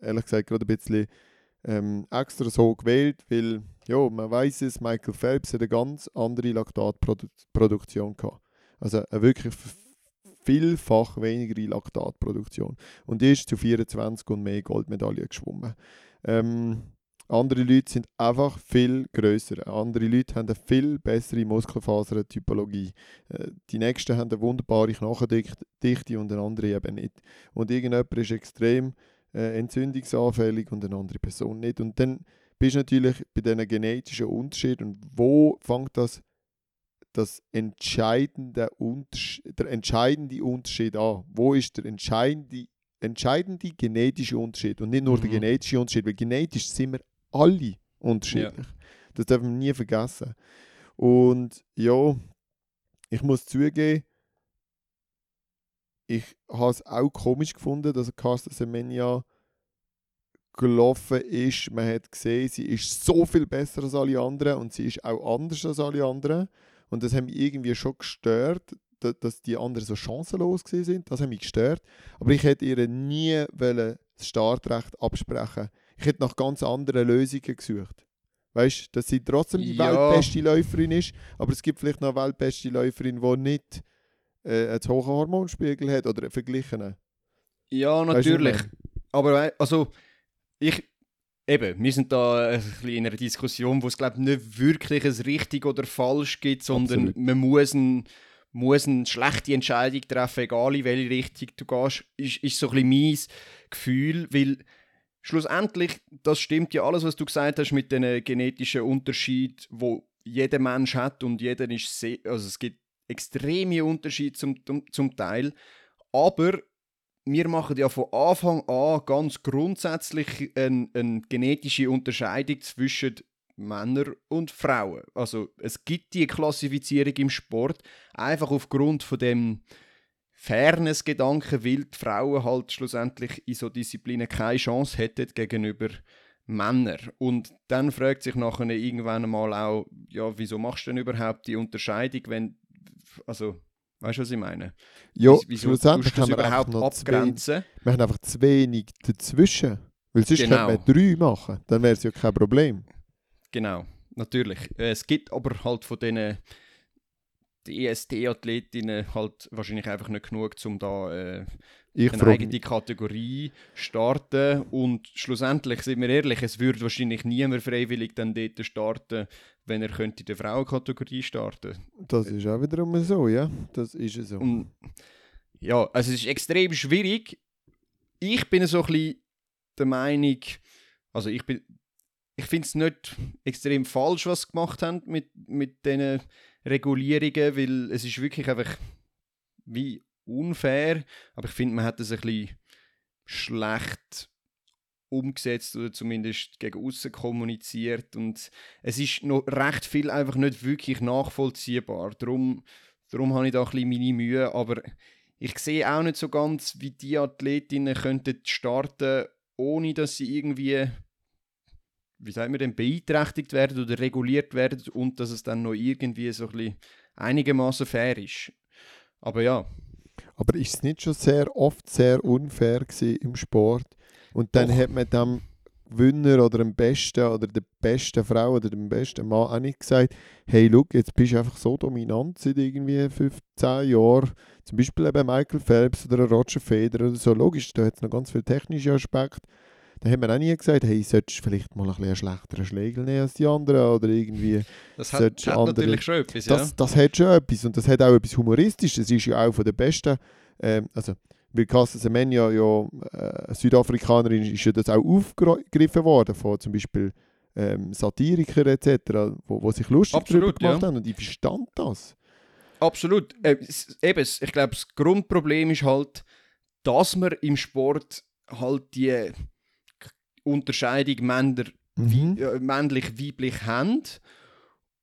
ehrlich gesagt gerade ein bisschen ähm, extra so gewählt, weil ja, man weiß es, Michael Phelps hat eine ganz andere Laktatproduktion gehabt. Also eine wirklich vielfach weniger Laktatproduktion. Und ist zu 24 und mehr Goldmedaillen geschwommen. Ähm, andere Leute sind einfach viel größer. Andere Leute haben eine viel bessere Muskelfasertypologie. Äh, die nächsten haben eine wunderbare Knochendichte und eine andere eben nicht. Und irgendjemand ist extrem äh, entzündungsanfällig und eine andere Person nicht. Und dann bist du natürlich bei diesen genetischen Unterschieden. Und wo fängt das, das entscheidende der entscheidende Unterschied an? Wo ist der entscheidende, entscheidende genetische Unterschied? Und nicht nur mhm. der genetische Unterschied, weil genetisch sind wir alle unterschiedlich. Ja. Das darf man nie vergessen. Und ja, ich muss zugeben, ich habe es auch komisch gefunden, dass Carsten Semenya gelaufen ist. Man hat gesehen, sie ist so viel besser als alle anderen und sie ist auch anders als alle anderen. Und das hat mich irgendwie schon gestört, dass die anderen so chancenlos sind. Das hat mich gestört. Aber ich hätte ihr nie das Startrecht absprechen Ich hätte nach ganz anderen Lösungen gesucht. Weißt du, dass sie trotzdem die ja. weltbeste Läuferin ist, aber es gibt vielleicht noch eine weltbeste Läuferin, die nicht äh, einen hohen Hormonspiegel hat oder einen verglichenen. Ja, natürlich. Weißt du, aber also, ich, eben, wir sind da bisschen in einer Diskussion, wo es glaube nicht wirklich ein richtig oder falsch gibt, sondern Absolut. man muss, ein, muss eine schlechte Entscheidung treffen, egal in welche Richtung du gehst, ist, ist so ein bisschen mein Gefühl, weil schlussendlich, das stimmt ja alles, was du gesagt hast mit den genetischen Unterschied, wo jeder Mensch hat und jeder ist sehr, also es gibt extreme Unterschiede zum, zum Teil, aber wir machen ja von Anfang an ganz grundsätzlich eine, eine genetische Unterscheidung zwischen Männern und Frauen. Also es gibt die Klassifizierung im Sport einfach aufgrund von dem Fairness-Gedanken, weil die Frauen halt schlussendlich in so Disziplinen keine Chance hätten gegenüber Männern. Und dann fragt sich nachher irgendwann mal auch, ja, wieso machst du denn überhaupt die Unterscheidung, wenn, also Weißt du, was ich meine? Ja, Wieso schlussendlich haben wir überhaupt noch abgrenzen? Wenig, wir haben einfach zu wenig dazwischen. Weil sonst genau. könnte man drei machen, dann wäre es ja kein Problem. Genau, natürlich. Es gibt aber halt von diesen EST-Athletinnen halt wahrscheinlich einfach nicht genug, um da äh, ich eine eigene Kategorie starten. Und schlussendlich, sind wir ehrlich, es würde wahrscheinlich niemand freiwillig dann dort starten, wenn er könnte in der Frauenkategorie starten. Das ist auch wiederum so, ja. Das ist so. Und, ja, also es ist extrem schwierig. Ich bin so ein bisschen der Meinung, also ich bin, ich finde es nicht extrem falsch, was sie gemacht haben mit, mit diesen Regulierungen, weil es ist wirklich einfach wie unfair, aber ich finde, man hat es ein bisschen schlecht umgesetzt oder zumindest gegen außen kommuniziert und es ist noch recht viel einfach nicht wirklich nachvollziehbar. Darum, darum habe ich da ein bisschen meine Mühe, aber ich sehe auch nicht so ganz, wie die Athletinnen könnten starten, ohne dass sie irgendwie wie sagt man denn, beeinträchtigt werden oder reguliert werden und dass es dann noch irgendwie so ein bisschen einigermaßen fair ist. Aber ja. Aber ist es nicht schon sehr oft sehr unfair im Sport? Und dann Doch. hat man dem Gewinner oder dem Besten oder der besten Frau oder dem besten Mann auch nicht gesagt, hey, look, jetzt bist du einfach so dominant seit irgendwie 15 Jahren. Zum Beispiel eben Michael Phelps oder Roger Federer oder so. Logisch, da hat es noch ganz viele technische Aspekte. Da hat man auch nie gesagt, hey, solltest du vielleicht mal ein bisschen einen schlechteren Schlägel nehmen als die anderen oder irgendwie... Das hat, hat andere, natürlich schon etwas, ja. Das, das hat schon etwas und das hat auch etwas Humoristisches. Das ist ja auch von den besten... Ähm, also, weil Casa Semenya ja äh, Südafrikanerin ist ja das auch aufgegriffen worden von zum Beispiel ähm, Satiriker etc., wo, wo sich lustig Absolut, darüber gemacht ja. haben und ich verstand das. Absolut. Äh, eben, ich glaube, das Grundproblem ist halt, dass man im Sport halt die Unterscheidung Männer, mhm. äh, männlich-weiblich haben.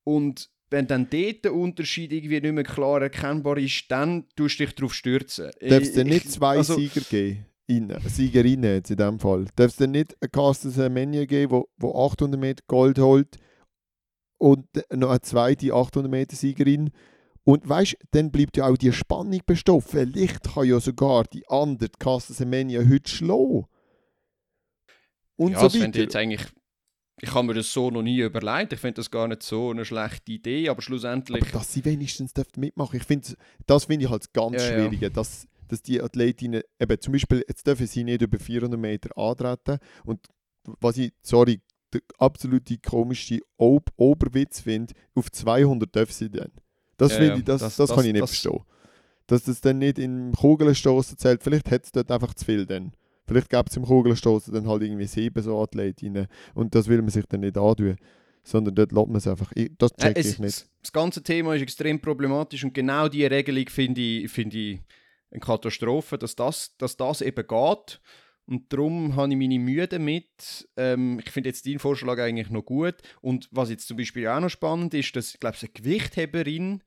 Und wenn dann dort der Unterschied irgendwie nicht mehr klar erkennbar ist, dann tust du dich darauf stürzen. Darf es denn nicht zwei also, Sieger geben? Siegerinnen jetzt in diesem Fall. Darf es denn nicht einen Carsten Semenya geben, wo, wo 800 Meter Gold holt und noch eine zweite 800 Meter Siegerin? Und weißt, dann bleibt ja auch die Spannung bestehen. Vielleicht kann ja sogar die andere Carsten Semenya heute schlagen. Und ja, so weiter. jetzt eigentlich, ich habe mir das so noch nie überlegt. Ich finde das gar nicht so eine schlechte Idee, aber schlussendlich. Aber dass sie wenigstens mitmachen ich finde, das finde ich halt ganz ja, schwierig, ja. dass, dass die Athletinnen, eben zum Beispiel, jetzt dürfen sie nicht über 400 Meter antreten und was ich, sorry, der absolute komischste Ob Oberwitz finde, auf 200 dürfen sie dann. Das, ja, ich, das, das, das, kann ich nicht das, verstehen. Dass das dann nicht im Kugelstoßen zählt, vielleicht hat es dort einfach zu viel dann. Vielleicht gibt es im Kugelstoßen dann halt irgendwie sieben so Athletinnen und das will man sich dann nicht antun. Sondern dort lässt man es einfach. Das check äh, ich nicht. Das ganze Thema ist extrem problematisch und genau diese Regelung finde ich, find ich eine Katastrophe, dass das, dass das eben geht. Und darum habe ich meine Mühe damit. Ähm, ich finde jetzt deinen Vorschlag eigentlich noch gut. Und was jetzt zum Beispiel auch noch spannend ist, dass ich glaube, eine Gewichtheberin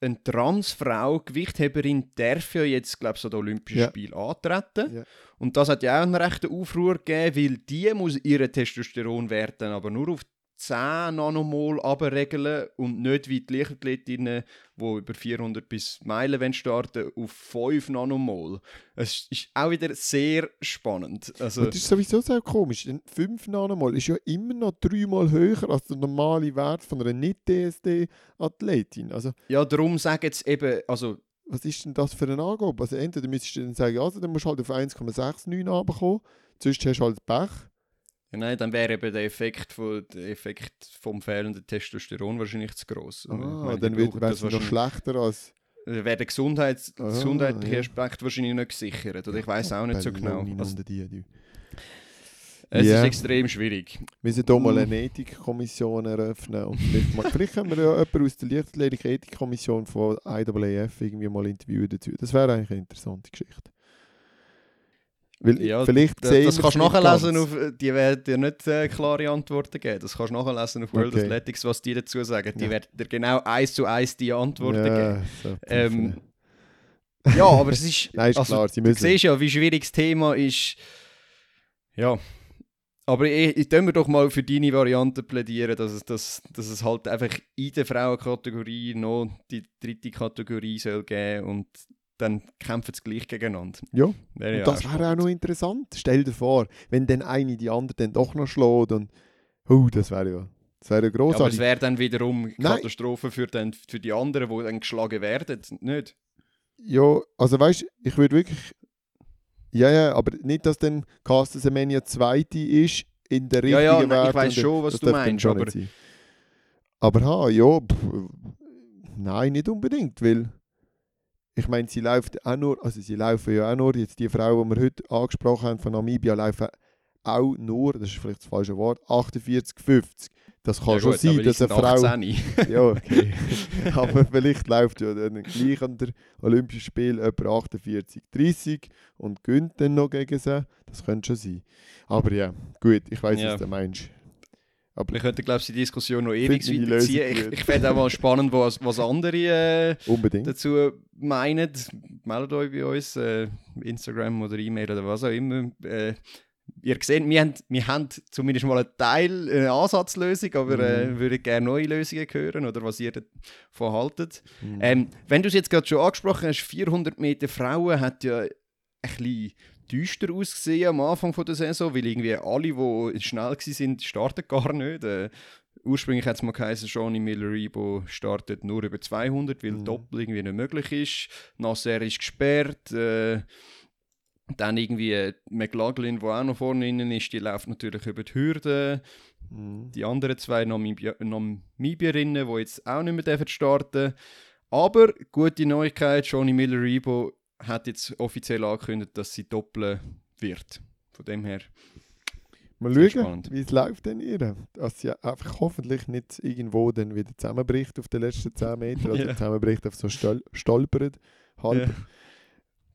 eine Transfrau, Gewichtheberin, darf ja jetzt, glaube ich, so das Olympische Ja. Spiel antreten. Ja. Und das hat ja auch einen rechten Aufruhr gegeben, weil die muss ihren Testosteronwert dann aber nur auf 10 Nanomol abregeln und nicht wie die Leichtathletinnen, die über 400 bis Meilen starten auf 5 Nanomol. Es ist auch wieder sehr spannend. Also, das ist sowieso sehr komisch, denn 5 Nanomol ist ja immer noch dreimal höher als der normale Wert von einer Nicht-DSD-Athletin. Also, ja, darum sagen jetzt eben, also was ist denn das für eine Angabe? Also, entweder müsstest du dann sagen, also, dann musst du halt auf 1,69 runterkommen, sonst hast du halt Pech. Ja, nein, dann wäre eben der Effekt, von, der Effekt vom fehlenden Testosteron wahrscheinlich zu gross. Ah, meine, dann wird das es noch schlechter als... Dann wäre der Gesundheits Ah, gesundheitliche ja. Aspekt wahrscheinlich nicht gesichert. Oder ich weiß auch nicht so genau. Also, die. Es Ja. ist extrem schwierig. Wir müssen hier mal eine Ethikkommission eröffnen und vielleicht, mal, vielleicht können wir ja jemanden aus der Leichtathletik Ethikkommission von IAAF irgendwie mal interviewen dazu. Das wäre eigentlich eine interessante Geschichte. Weil Ja, vielleicht Das, das kannst du nachlesen, ganz. auf, die werden dir nicht äh, klare Antworten geben. Das kannst du nachlesen auf World Okay. Athletics, was die dazu sagen. Die Ja. werden dir genau eins zu eins die Antworten geben. ja, so Ähm. Ja, aber es ist. <laughs> Nein, ist also, klar, sie Du müssen. siehst ja, wie schwierig das Thema ist. Ja. Aber ich, ich tue mir doch mal für deine Variante plädieren, dass es, dass, dass es halt einfach in der Frauenkategorie noch die dritte Kategorie soll geben und dann kämpfen sie gleich gegeneinander. Ja, Wäre ja das wäre auch noch interessant. Stell dir vor, wenn dann eine die andere dann doch noch schlägt und... Oh, das wäre ja... Das wäre ja Ja, aber es wäre dann wiederum Nein. Katastrophe für, den, für die anderen, die dann geschlagen werden. Nicht? Ja, also weißt du, ich würde wirklich. Ja, ja, aber nicht, dass dann Caster Semenya Zweite ist in der richtigen Ja, ja, nein, ich dann- schon, was du meinst, aber-. Aber ha, ja, pff, nein, nicht unbedingt, weil ich meine, sie läuft auch nur, also sie laufen ja auch nur, jetzt die Frau, die wir heute angesprochen haben von Namibia, laufen auch nur, das ist vielleicht das falsche Wort, 48, 50. Das kann Ja, schon gut, sein, dass eine Frau... 18. <laughs> Ja, okay. <laughs> Aber vielleicht läuft ja dann gleich an der Olympischen Spiel etwa 48, 30 und gönnt dann noch gegen sie. Das könnte schon sein. Aber ja, gut, ich weiß, Ja. was du meinst. Aber Wir könnten, glaube ich, die Diskussion noch ewig weiterziehen. Ich, ich fände auch mal spannend, was, was andere äh, dazu meinen. Meldet euch bei uns, äh, Instagram oder E-Mail oder was auch immer. Äh, ihr seht, wir haben, wir haben zumindest mal einen Teil, eine Ansatzlösung, aber äh, Mhm. würden gerne neue Lösungen hören oder was ihr davon haltet. Mhm. Ähm, wenn du es jetzt gerade schon angesprochen hast, 400 Meter Frauen hat ja ein bisschen düster ausgesehen am Anfang von der Saison, weil irgendwie alle, die schnell waren, starten gar nicht. Äh, ursprünglich hat es mal geheißen, Johnny Miller-Rebo startet nur über 200, weil Mhm. Doppel irgendwie nicht möglich ist. Nasser ist gesperrt. Äh, dann irgendwie McLaughlin, der auch noch vorne innen ist, die läuft natürlich über die Hürde. Mhm. Die anderen zwei Namibia Namibierinnen, die jetzt auch nicht mehr dürfen starten Aber gute Neuigkeit, Johnny Miller-Rebo hat jetzt offiziell angekündigt, dass sie doppeln wird. Von dem her. Mal schauen, wie es läuft denn ihr. Dass sie einfach hoffentlich nicht irgendwo dann wieder zusammenbricht auf den letzten 10 Metern oder <laughs> Ja. zusammenbricht auf so Stol stolpert. Halb. Ja.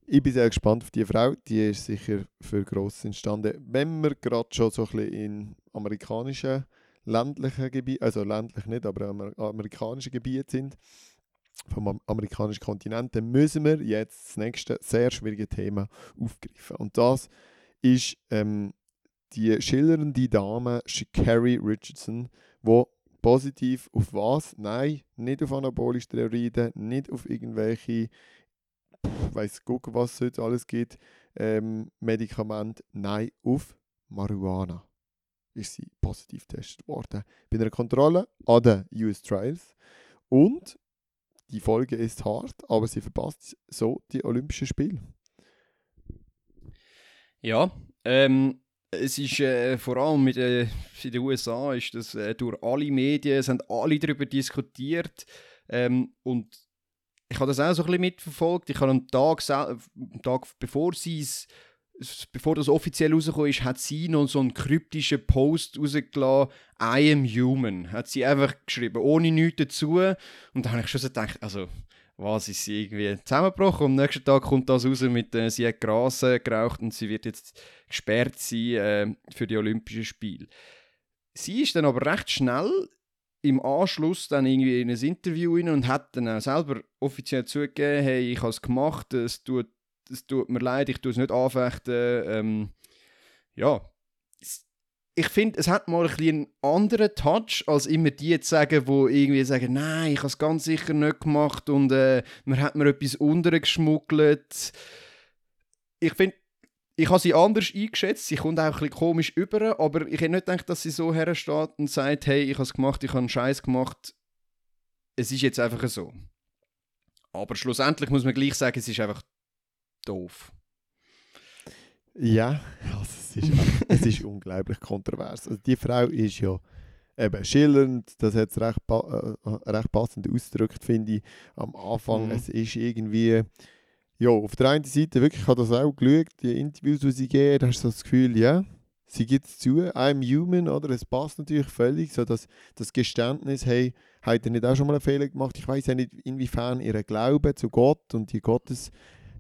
Ich bin sehr gespannt auf die Frau. Die ist sicher für gross entstanden. Wenn wir gerade schon so ein bisschen in amerikanischen ländlichen Gebieten, also ländlich nicht, aber amer amerikanischen Gebieten sind, vom am amerikanischen Kontinent, dann müssen wir jetzt das nächste sehr schwierige Thema aufgreifen. Und das ist ähm, die schillernde Dame Shikari Richardson, wo positiv auf was? Nein, nicht auf anabolische Steroide, nicht auf irgendwelche, weiss Gott, was es heute alles gibt, ähm, Medikamente, nein, auf Marihuana ist sie positiv getestet worden. Bei einer Kontrolle an den US Trials. Und die Folge ist hart, aber sie verpasst so die Olympischen Spiele. Ja, ähm, es ist äh, vor allem mit, äh, in den USA ist das äh, durch alle Medien, es haben alle darüber diskutiert ähm, und ich habe das auch so ein bisschen mitverfolgt. Ich habe am Tag, am Tag bevor sie es bevor das offiziell rausgekommen ist, hat sie noch so einen kryptischen Post rausgelassen, I am human, hat sie einfach geschrieben, ohne nichts dazu und da habe ich schon so gedacht, also was ist sie irgendwie zusammengebrochen. Und am nächsten Tag kommt das raus mit, äh, sie hat Gras geraucht und sie wird jetzt gesperrt sein äh, für die Olympischen Spiele. Sie ist dann aber recht schnell im Anschluss dann irgendwie in ein Interview rein und hat dann auch selber offiziell zugegeben, hey, ich habe es gemacht, es tut, es tut mir leid, ich tue es nicht anfechten. Ähm, ja, ich finde, es hat mal ein einen anderen Touch, als immer die jetzt sagen, die irgendwie sagen, nein, ich habe es ganz sicher nicht gemacht und äh, man hat mir etwas untergeschmuggelt. Ich finde, ich habe sie anders eingeschätzt, sie kommt auch ein bisschen komisch über, aber ich hätte nicht gedacht, dass sie so hersteht und sagt, hey, ich habe es gemacht, ich habe einen Scheiß gemacht. Es ist jetzt einfach so. Aber schlussendlich muss man gleich sagen, es ist einfach doof. Ja, <laughs> also es ist, es ist unglaublich kontrovers. Also die Frau ist ja eben schillernd, das hat es recht, äh, recht passend ausgedrückt, finde ich, am Anfang. Mhm. Es ist irgendwie ja, auf der einen Seite wirklich, ich habe das auch geschaut, die Interviews, die sie geben, da hast du das Gefühl, ja, sie gibt es zu, I'm human, oder? Es passt natürlich völlig, so dass das Geständnis, hey, hat er nicht auch schon mal einen Fehler gemacht? Ich weiß ja nicht, inwiefern ihr Glaube zu Gott und die Gottes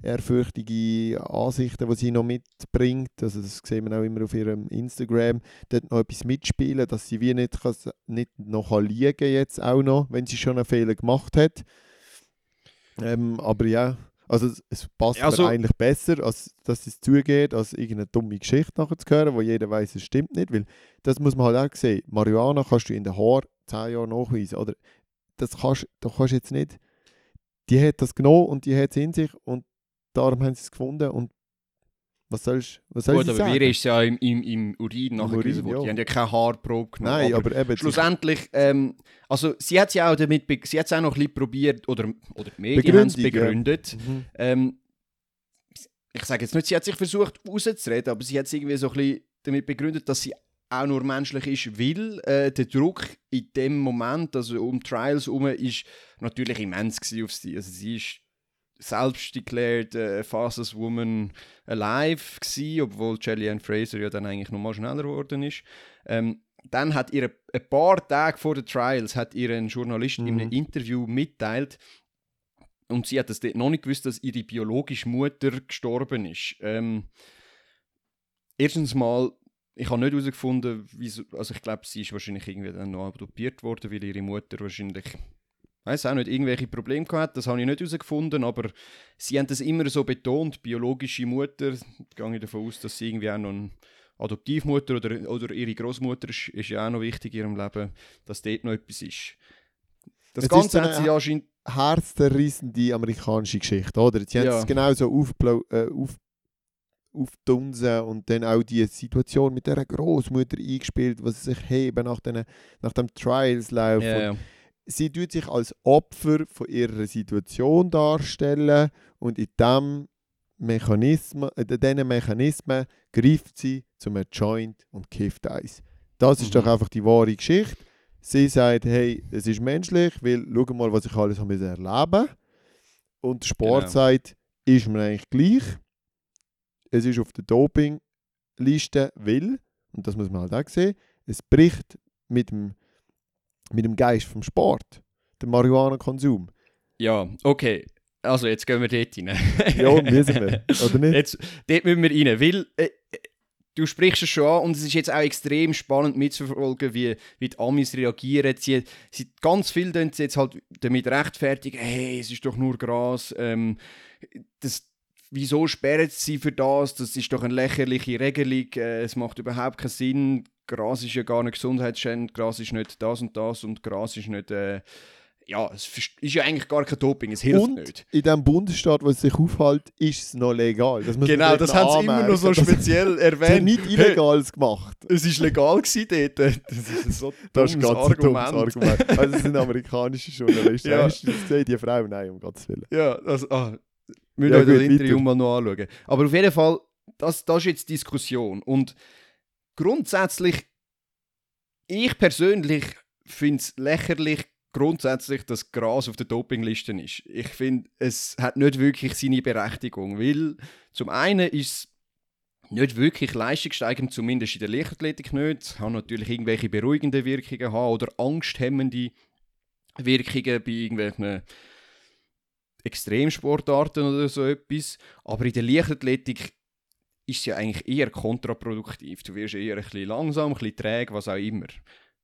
ehrfürchtige Ansichten, die sie noch mitbringt, also das sehen wir auch immer auf ihrem Instagram, dort noch etwas mitspielen, dass sie wie nicht, kann, nicht noch liegen jetzt auch noch, wenn sie schon einen Fehler gemacht hat. Ähm, aber ja, also es passt also, mir eigentlich besser, als dass es zugeht, als irgendeine dumme Geschichte nachher zu hören, wo jeder weiß, es stimmt nicht, weil das muss man halt auch sehen. Marihuana kannst du in den Haaren 10 Jahre nachweisen, oder? Das kannst du kannst jetzt nicht, die hat das genommen und die hat es in sich und darum haben sie es gefunden und was sollst was soll Gut, aber sagen? wir ist ja im, im, im Urin nachgewiesen worden. Ja. Die haben ja keine Haarprobe genommen. Nein, aber, aber eben... Schlussendlich, ähm, also sie hat es ja auch damit, sie hat auch noch ein bisschen probiert, oder, oder die Medien haben es begründet. Ja. Mhm. Ähm, ich sage jetzt nicht, sie hat sich versucht rauszureden, aber sie hat es irgendwie so ein bisschen damit begründet, dass sie auch nur menschlich ist, weil äh, der Druck in dem Moment, also um Trials herum, ist natürlich immens auf sie. Also sie ist selbst declared äh, fastest woman alive gewesen, obwohl Kellyanne Fraser ja dann eigentlich noch mal schneller geworden ist. Ähm, dann hat ihr ein paar Tage vor den Trials hat ihr ein Journalist mhm. in einem Interview mitteilt und sie hat das noch nicht gewusst, dass ihre biologische Mutter gestorben ist. Ähm, erstens mal ich habe nicht herausgefunden, wieso, also ich glaube, sie ist wahrscheinlich irgendwie dann noch adoptiert worden, weil ihre Mutter wahrscheinlich weiß auch nicht, irgendwelche Probleme gehabt, das habe ich nicht herausgefunden, aber sie haben das immer so betont, biologische Mutter, da gehe ich davon aus, dass sie irgendwie auch noch eine Adoptivmutter oder, oder ihre Großmutter ist, ist ja auch noch wichtig in ihrem Leben, dass dort noch etwas ist. Das es Ganze ist hat sie anscheinend... Herzzerrissende amerikanische Geschichte, oder? Sie haben es genau so äh, auf, aufdunsen und dann auch die Situation mit der Großmutter eingespielt, was sich heben nach, den, nach dem Trials-Lauf. Ja, ja sie tut sich als Opfer von ihrer Situation darstellen und in diesem Mechanismen, diesen Mechanismen greift sie zum Joint und kifft eins. Das ist mhm. doch einfach die wahre Geschichte. Sie sagt, hey, es ist menschlich, weil schau mal, was ich alles habe erleben Und der Sport genau. sagt, ist mir eigentlich gleich. Es ist auf der Dopingliste, weil, und das muss man halt auch sehen, es bricht mit dem mit dem Geist vom Sport, der Marihuana-Konsum. Ja, okay. Also jetzt gehen wir dort rein. <laughs> ja, müssen wir, oder nicht? Jetzt, dort müssen wir rein, weil äh, du sprichst es schon an und es ist jetzt auch extrem spannend mitzuverfolgen, wie, wie die Amis reagieren. Sie, sie, ganz viel sie jetzt halt damit rechtfertigen, hey, es ist doch nur Gras. Ähm, das, wieso sperren sie für das? Das ist doch eine lächerliche Regelung. Äh, es macht überhaupt keinen Sinn. Gras ist ja gar nicht gesundheitsschädigend, Gras ist nicht das und das und Gras ist nicht. Äh, ja, es ist ja eigentlich gar kein Doping, es hilft und nicht. in dem Bundesstaat, wo es sich aufhält, ist es noch legal. Das genau, das haben sie immer noch so speziell <laughs> erwähnt. Sie nicht Illegales gemacht. Es war legal gewesen dort. Das ist so <laughs> das ist ganz Argument. Argument. Also es sind amerikanische Journalisten. <laughs> ja. Hast du gesehen, die Frau? Nein, um Gottes Willen. Ja, das, ah, müssen wir ja, das Interview mal noch anschauen. Aber auf jeden Fall, das, das ist jetzt Diskussion. Und grundsätzlich, ich persönlich finde es lächerlich, grundsätzlich, dass Gras auf der Dopingliste ist. Ich finde, es hat nicht wirklich seine Berechtigung, weil zum einen ist es nicht wirklich leistungssteigend, zumindest in der Leichtathletik nicht. Es kann natürlich irgendwelche beruhigende Wirkungen haben oder angsthemmende Wirkungen bei irgendwelchen Extremsportarten oder so etwas. Aber in der Leichtathletik ist es ja eigentlich eher kontraproduktiv. Du wirst eher ein bisschen langsam, ein bisschen träge, was auch immer.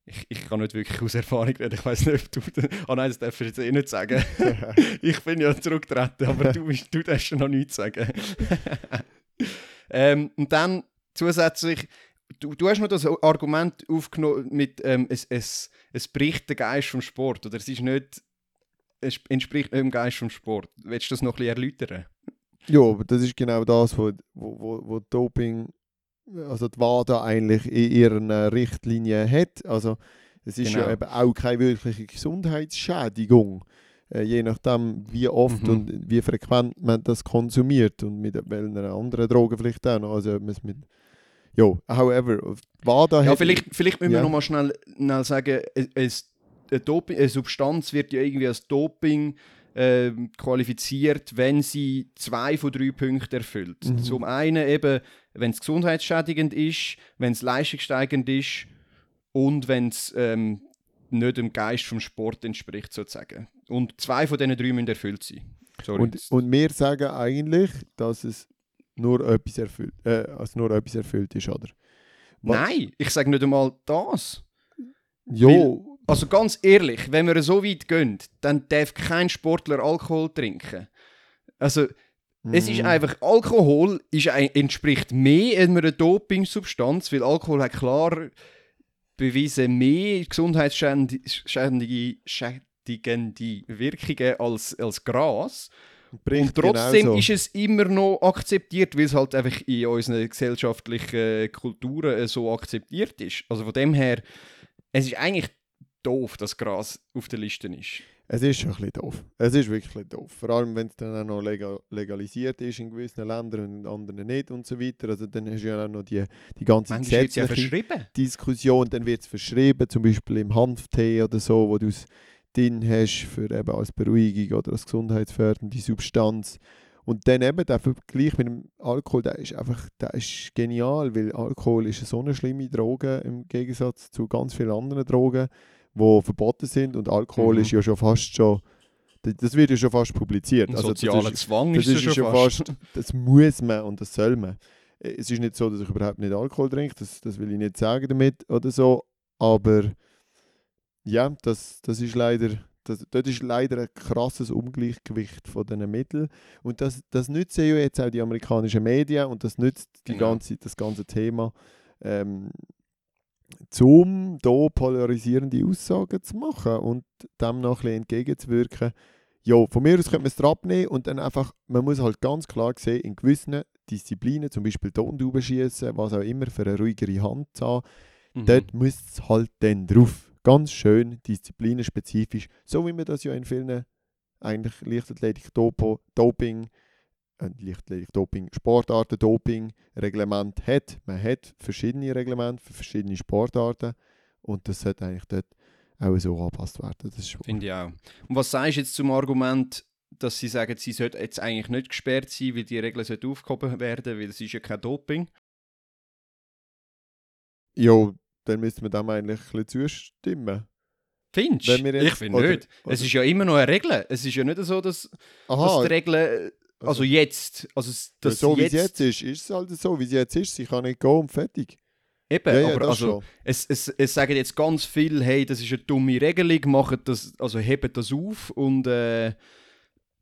ich, ich kann nicht wirklich aus Erfahrung reden. Ich weiß nicht, ob du. <laughs> Ah oh nein, das darfst du jetzt eh nicht sagen. <laughs> <laughs> ich bin ja zurückgetreten, aber du, du darfst schon noch nichts sagen. ähm, und dann zusätzlich, du, du hast noch das Argument aufgenommen mit, ähm, es, es, es bricht den Geist vom Sport. Oder es ist nicht. Es entspricht nicht dem Geist vom Sport. Willst du das noch ein bisschen erläutern? Ja, aber das ist genau das, wo, wo, wo, Doping also die WADA eigentlich in ihren Richtlinien hat. Also es ist genau. ja eben auch keine wirkliche Gesundheitsschädigung, äh, je nachdem wie oft mhm. und wie frequent man das konsumiert und mit welchen anderen Drogen vielleicht auch noch. Also mit ja, however, WADA ja, vielleicht, vielleicht müssen ja. wir noch mal schnell, schnell sagen, es, eine, Doping, eine Substanz wird ja irgendwie als Doping äh, qualifiziert, wenn sie zwei von drei Punkten erfüllt. Mhm. Zum einen eben wenn es gesundheitsschädigend ist, wenn es leistungssteigend ist und wenn es ähm, nicht dem Geist vom Sport entspricht, sozusagen. Und zwei von diesen drei müssen erfüllt sein. Sorry. Und, und wir sagen eigentlich, dass es nur etwas erfüllt, äh, also nur etwas erfüllt ist, oder? Was? Nein, ich sage nicht einmal das. Jo. Also ganz ehrlich, wenn wir so weit gehen, dann darf kein Sportler Alkohol trinken. Also es ist mhm. einfach, Alkohol ist entspricht mehr einer Dopingsubstanz, weil Alkohol hat klar bewiesen mehr gesundheitsschädigende Wirkungen als, als Gras. Bricht und trotzdem genauso. ist es immer noch akzeptiert, weil es halt einfach in unseren gesellschaftlichen Kulturen so akzeptiert ist. Also von dem her, es ist eigentlich doof, dass Gras auf der Liste ist. Es ist schon ein bisschen doof. Es ist wirklich doof. Vor allem, wenn es dann auch noch legal legalisiert ist in gewissen Ländern und in anderen nicht und so weiter. Also dann hast du ja auch noch die, die ganze gesetzliche ja Diskussion. Dann wird es verschrieben, zum Beispiel im Hanftee oder so, wo du es drin hast für eben als Beruhigung oder als gesundheitsfördernde Substanz. Und dann eben der Vergleich mit dem Alkohol, der ist einfach der ist genial, weil Alkohol ist so eine schlimme Droge im Gegensatz zu ganz vielen anderen Drogen die verboten sind und Alkohol mhm. ist ja schon fast schon das wird ja schon fast publiziert. Ein also sozialer Zwang das ist, ist schon fast. fast. Das muss man und das soll man. Es ist nicht so, dass ich überhaupt nicht Alkohol trinke, das, das will ich nicht sagen damit oder so, aber ja, das, das ist leider, das, dort ist leider ein krasses Ungleichgewicht von diesen Mitteln und das, das nützen ja jetzt auch die amerikanischen Medien und das nützt die genau. ganze, das ganze Thema ähm, um hier polarisierende Aussagen zu machen und dem noch ein bisschen entgegenzuwirken. Ja, von mir aus könnte man es abnehmen und dann einfach, man muss halt ganz klar sehen, in gewissen Disziplinen, zum Beispiel Tondauben schießen, was auch immer, für eine ruhigere Hand zu haben, mhm. dort muss es halt dann drauf. Ganz schön disziplinenspezifisch, so wie man das ja in vielen eigentlich Leichtathletik, Doping, Doping, Sportarten, Doping, Reglement hat. Man hat verschiedene Reglemente für verschiedene Sportarten und das sollte eigentlich dort auch so angepasst werden. Finde ich auch. Und was sagst du jetzt zum Argument, dass sie sagen, sie sollte jetzt eigentlich nicht gesperrt sein, weil die Regeln aufgehoben werden, weil es ist ja kein Doping? Ja, dann müsste man dem eigentlich ein bisschen zustimmen. Findest du? Ich finde nicht. Oder? Es ist ja immer noch eine Regel. Es ist ja nicht so, dass, dass die Regeln also, also jetzt. Also das so wie es jetzt ist, ist es halt so, wie es jetzt ist. Sie kann nicht gehen und fertig. Eben, ja, ja, aber also, es, es, es sagen jetzt ganz viel, hey, das ist eine dumme Regelung, macht das, also hebt das auf und, äh,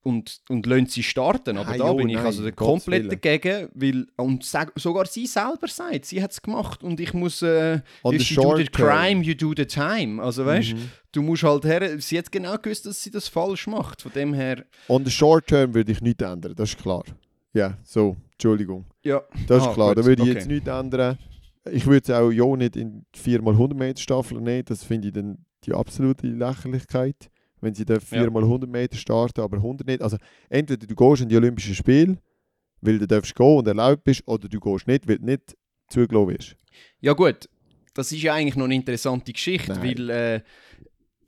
und, und lassen sie starten. Aber nein, da jo, bin ich nein, also komplett dagegen, weil und sag, sogar sie selber sagt, sie hat es gemacht und ich muss, äh, if you do the crime, you do the time. Also weißt mhm du musst halt her, sie hat genau gewusst, dass sie das falsch macht, von dem her... On the short term würde ich nichts ändern, das ist klar. Ja, so, Entschuldigung. Ja. Das ist ah, klar, gut. da würde ich okay. jetzt nichts ändern. Ich würde es auch ja nicht in 4x100 Meter Staffel nehmen, das finde ich dann die absolute Lächerlichkeit, wenn sie dann 4x100 Meter starten, aber 100 nicht. Also entweder du gehst in die Olympischen Spiele, weil du darfst gehen und erlaubt bist, oder du gehst nicht, weil du nicht zugelassen wirst. Ja gut, das ist ja eigentlich noch eine interessante Geschichte, Nein. weil... Äh,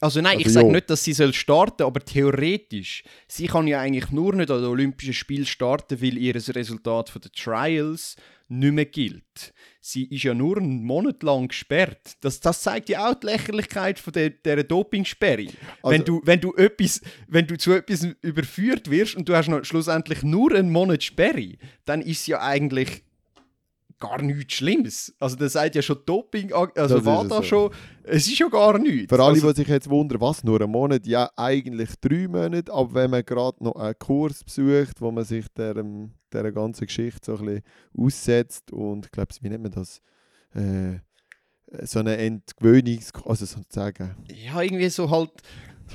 also nein, also ich sage nicht, dass sie soll starten, aber theoretisch. Sie kann ja eigentlich nur nicht an den Olympischen Spielen starten, weil ihr Resultat der Trials nicht mehr gilt. Sie ist ja nur einen Monat lang gesperrt. Das, das zeigt ja auch die Lächerlichkeit von der, dieser Dopingsperre. Also, wenn, du, wenn, du etwas, wenn du zu etwas überführt wirst und du hast noch schlussendlich nur einen Monat Sperre, dann ist ja eigentlich gar nichts Schlimmes. Also der sagt ja schon Doping, also Das war da so. schon, es ist ja gar nichts. Für alle, also, die sich jetzt wundern, was, nur ein Monat? Ja, eigentlich drei Monate, aber wenn man gerade noch einen Kurs besucht, wo man sich der, ähm, der ganzen Geschichte so ein bisschen aussetzt und ich glaube, wie nennt man das? Äh, so eine Entgewöhnungs... also sozusagen... ja, irgendwie so halt,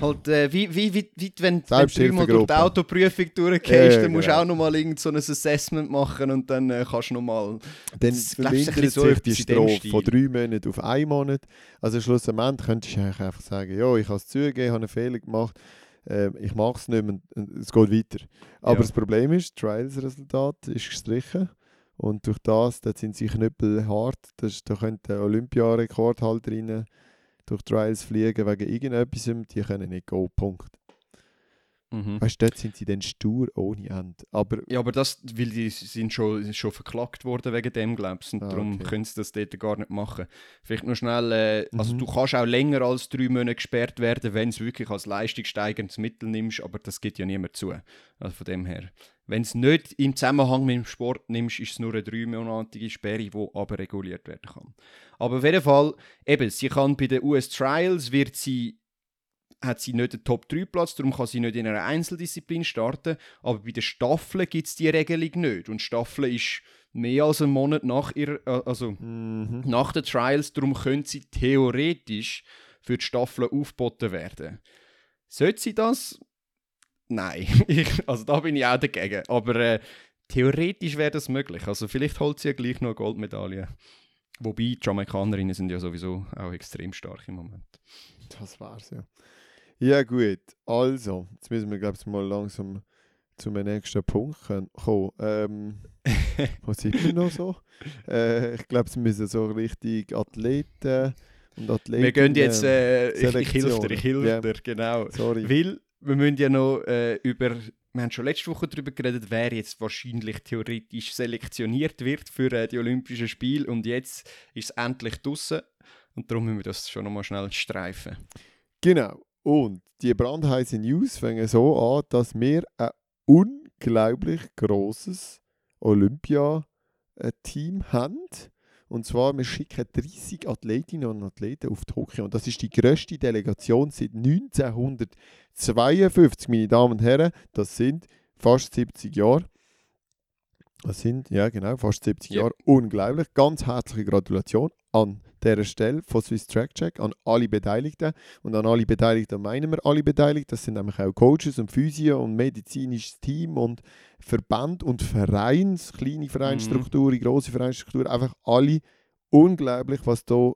halt äh, wie, wie, wie, wie wenn, wenn du dreimal durch die Autoprüfung durchgehst, Ja, dann musst du genau. auch nochmal irgend so ein Assessment machen und dann äh, kannst du nochmal... Dann Das vermindert so sich die Strafe von drei Monaten auf einen Monat. Also schlussendlich könntest du einfach sagen, ja, ich habe es zugegeben, habe einen Fehler gemacht, äh, ich mache es nicht mehr, und es geht weiter. Aber Ja. das Problem ist, das Trials-Resultat ist gestrichen und durch das, dort sind sie knüppelhart, das, ist- da könnte der Olympiarekordhalterinnen durch Trials fliegen wegen irgendetwas, die können nicht gehen, Punkt. Mhm. Weißt du, dort sind sie dann stur ohne Ende. Aber Ja, aber das, weil die sind schon, schon verklagt worden wegen dem, glaubst du, und Ah, darum okay. können sie das dort gar nicht machen. Vielleicht noch schnell, äh, also Mhm. du kannst auch länger als drei Monate gesperrt werden, wenn du es wirklich als leistungssteigendes Mittel nimmst, aber das gibt ja niemand zu. Also von dem her. Wenn es nicht im Zusammenhang mit dem Sport nimmst, ist es nur eine dreimonatige Sperre, die aber reguliert werden kann. Aber auf jeden Fall, eben, sie kann bei den US Trials, wird sie hat sie nicht den Top-3-Platz, darum kann sie nicht in einer Einzeldisziplin starten. Aber bei den Staffeln gibt es die Regelung nicht. Und Staffel ist mehr als einen Monat nach, ihr, äh, also mhm. nach den Trials, darum können sie theoretisch für die Staffeln aufgeboten werden. Sollte sie das? Nein. <laughs> Ich, also da bin ich auch dagegen. Aber äh, theoretisch wäre das möglich. Also vielleicht holt sie ja gleich noch eine Goldmedaille. Wobei, die Jamaikanerinnen sind ja sowieso auch extrem stark im Moment. Das war's, ja. Ja, gut. Also, jetzt müssen wir, glaube ich, mal langsam zum nächsten Punkt kommen. Ähm, <laughs> wo sind wir noch so? Äh, ich glaube, es müssen so richtig Athleten und Athleten. Wir gehen jetzt, äh, ich, ich helfe dir, ich Ja. dir, genau. Sorry. Weil wir müssen ja noch äh, über, wir haben schon letzte Woche darüber geredet, wer jetzt wahrscheinlich theoretisch selektioniert wird für äh, die Olympischen Spiele und jetzt ist es endlich draussen und darum müssen wir das schon nochmal schnell streifen. Genau. Und die brandheißen News fangen so an, dass wir ein unglaublich grosses Olympia-Team haben. Und zwar, wir schicken 30 Athletinnen und Athleten auf Tokio. Und das ist die grösste Delegation seit 1952, meine Damen und Herren. Das sind fast 70 Jahre. Das sind, ja genau, fast 70 Yep. Jahre. Unglaublich. Ganz herzliche Gratulation an dieser Stelle von Swiss Track Check, an alle Beteiligten. Und an alle Beteiligten meinen wir alle Beteiligten. Das sind nämlich auch Coaches und Physio und medizinisches Team und Verband und Vereins, kleine Vereinsstrukturen, grosse Vereinsstrukturen. Einfach alle unglaublich, was da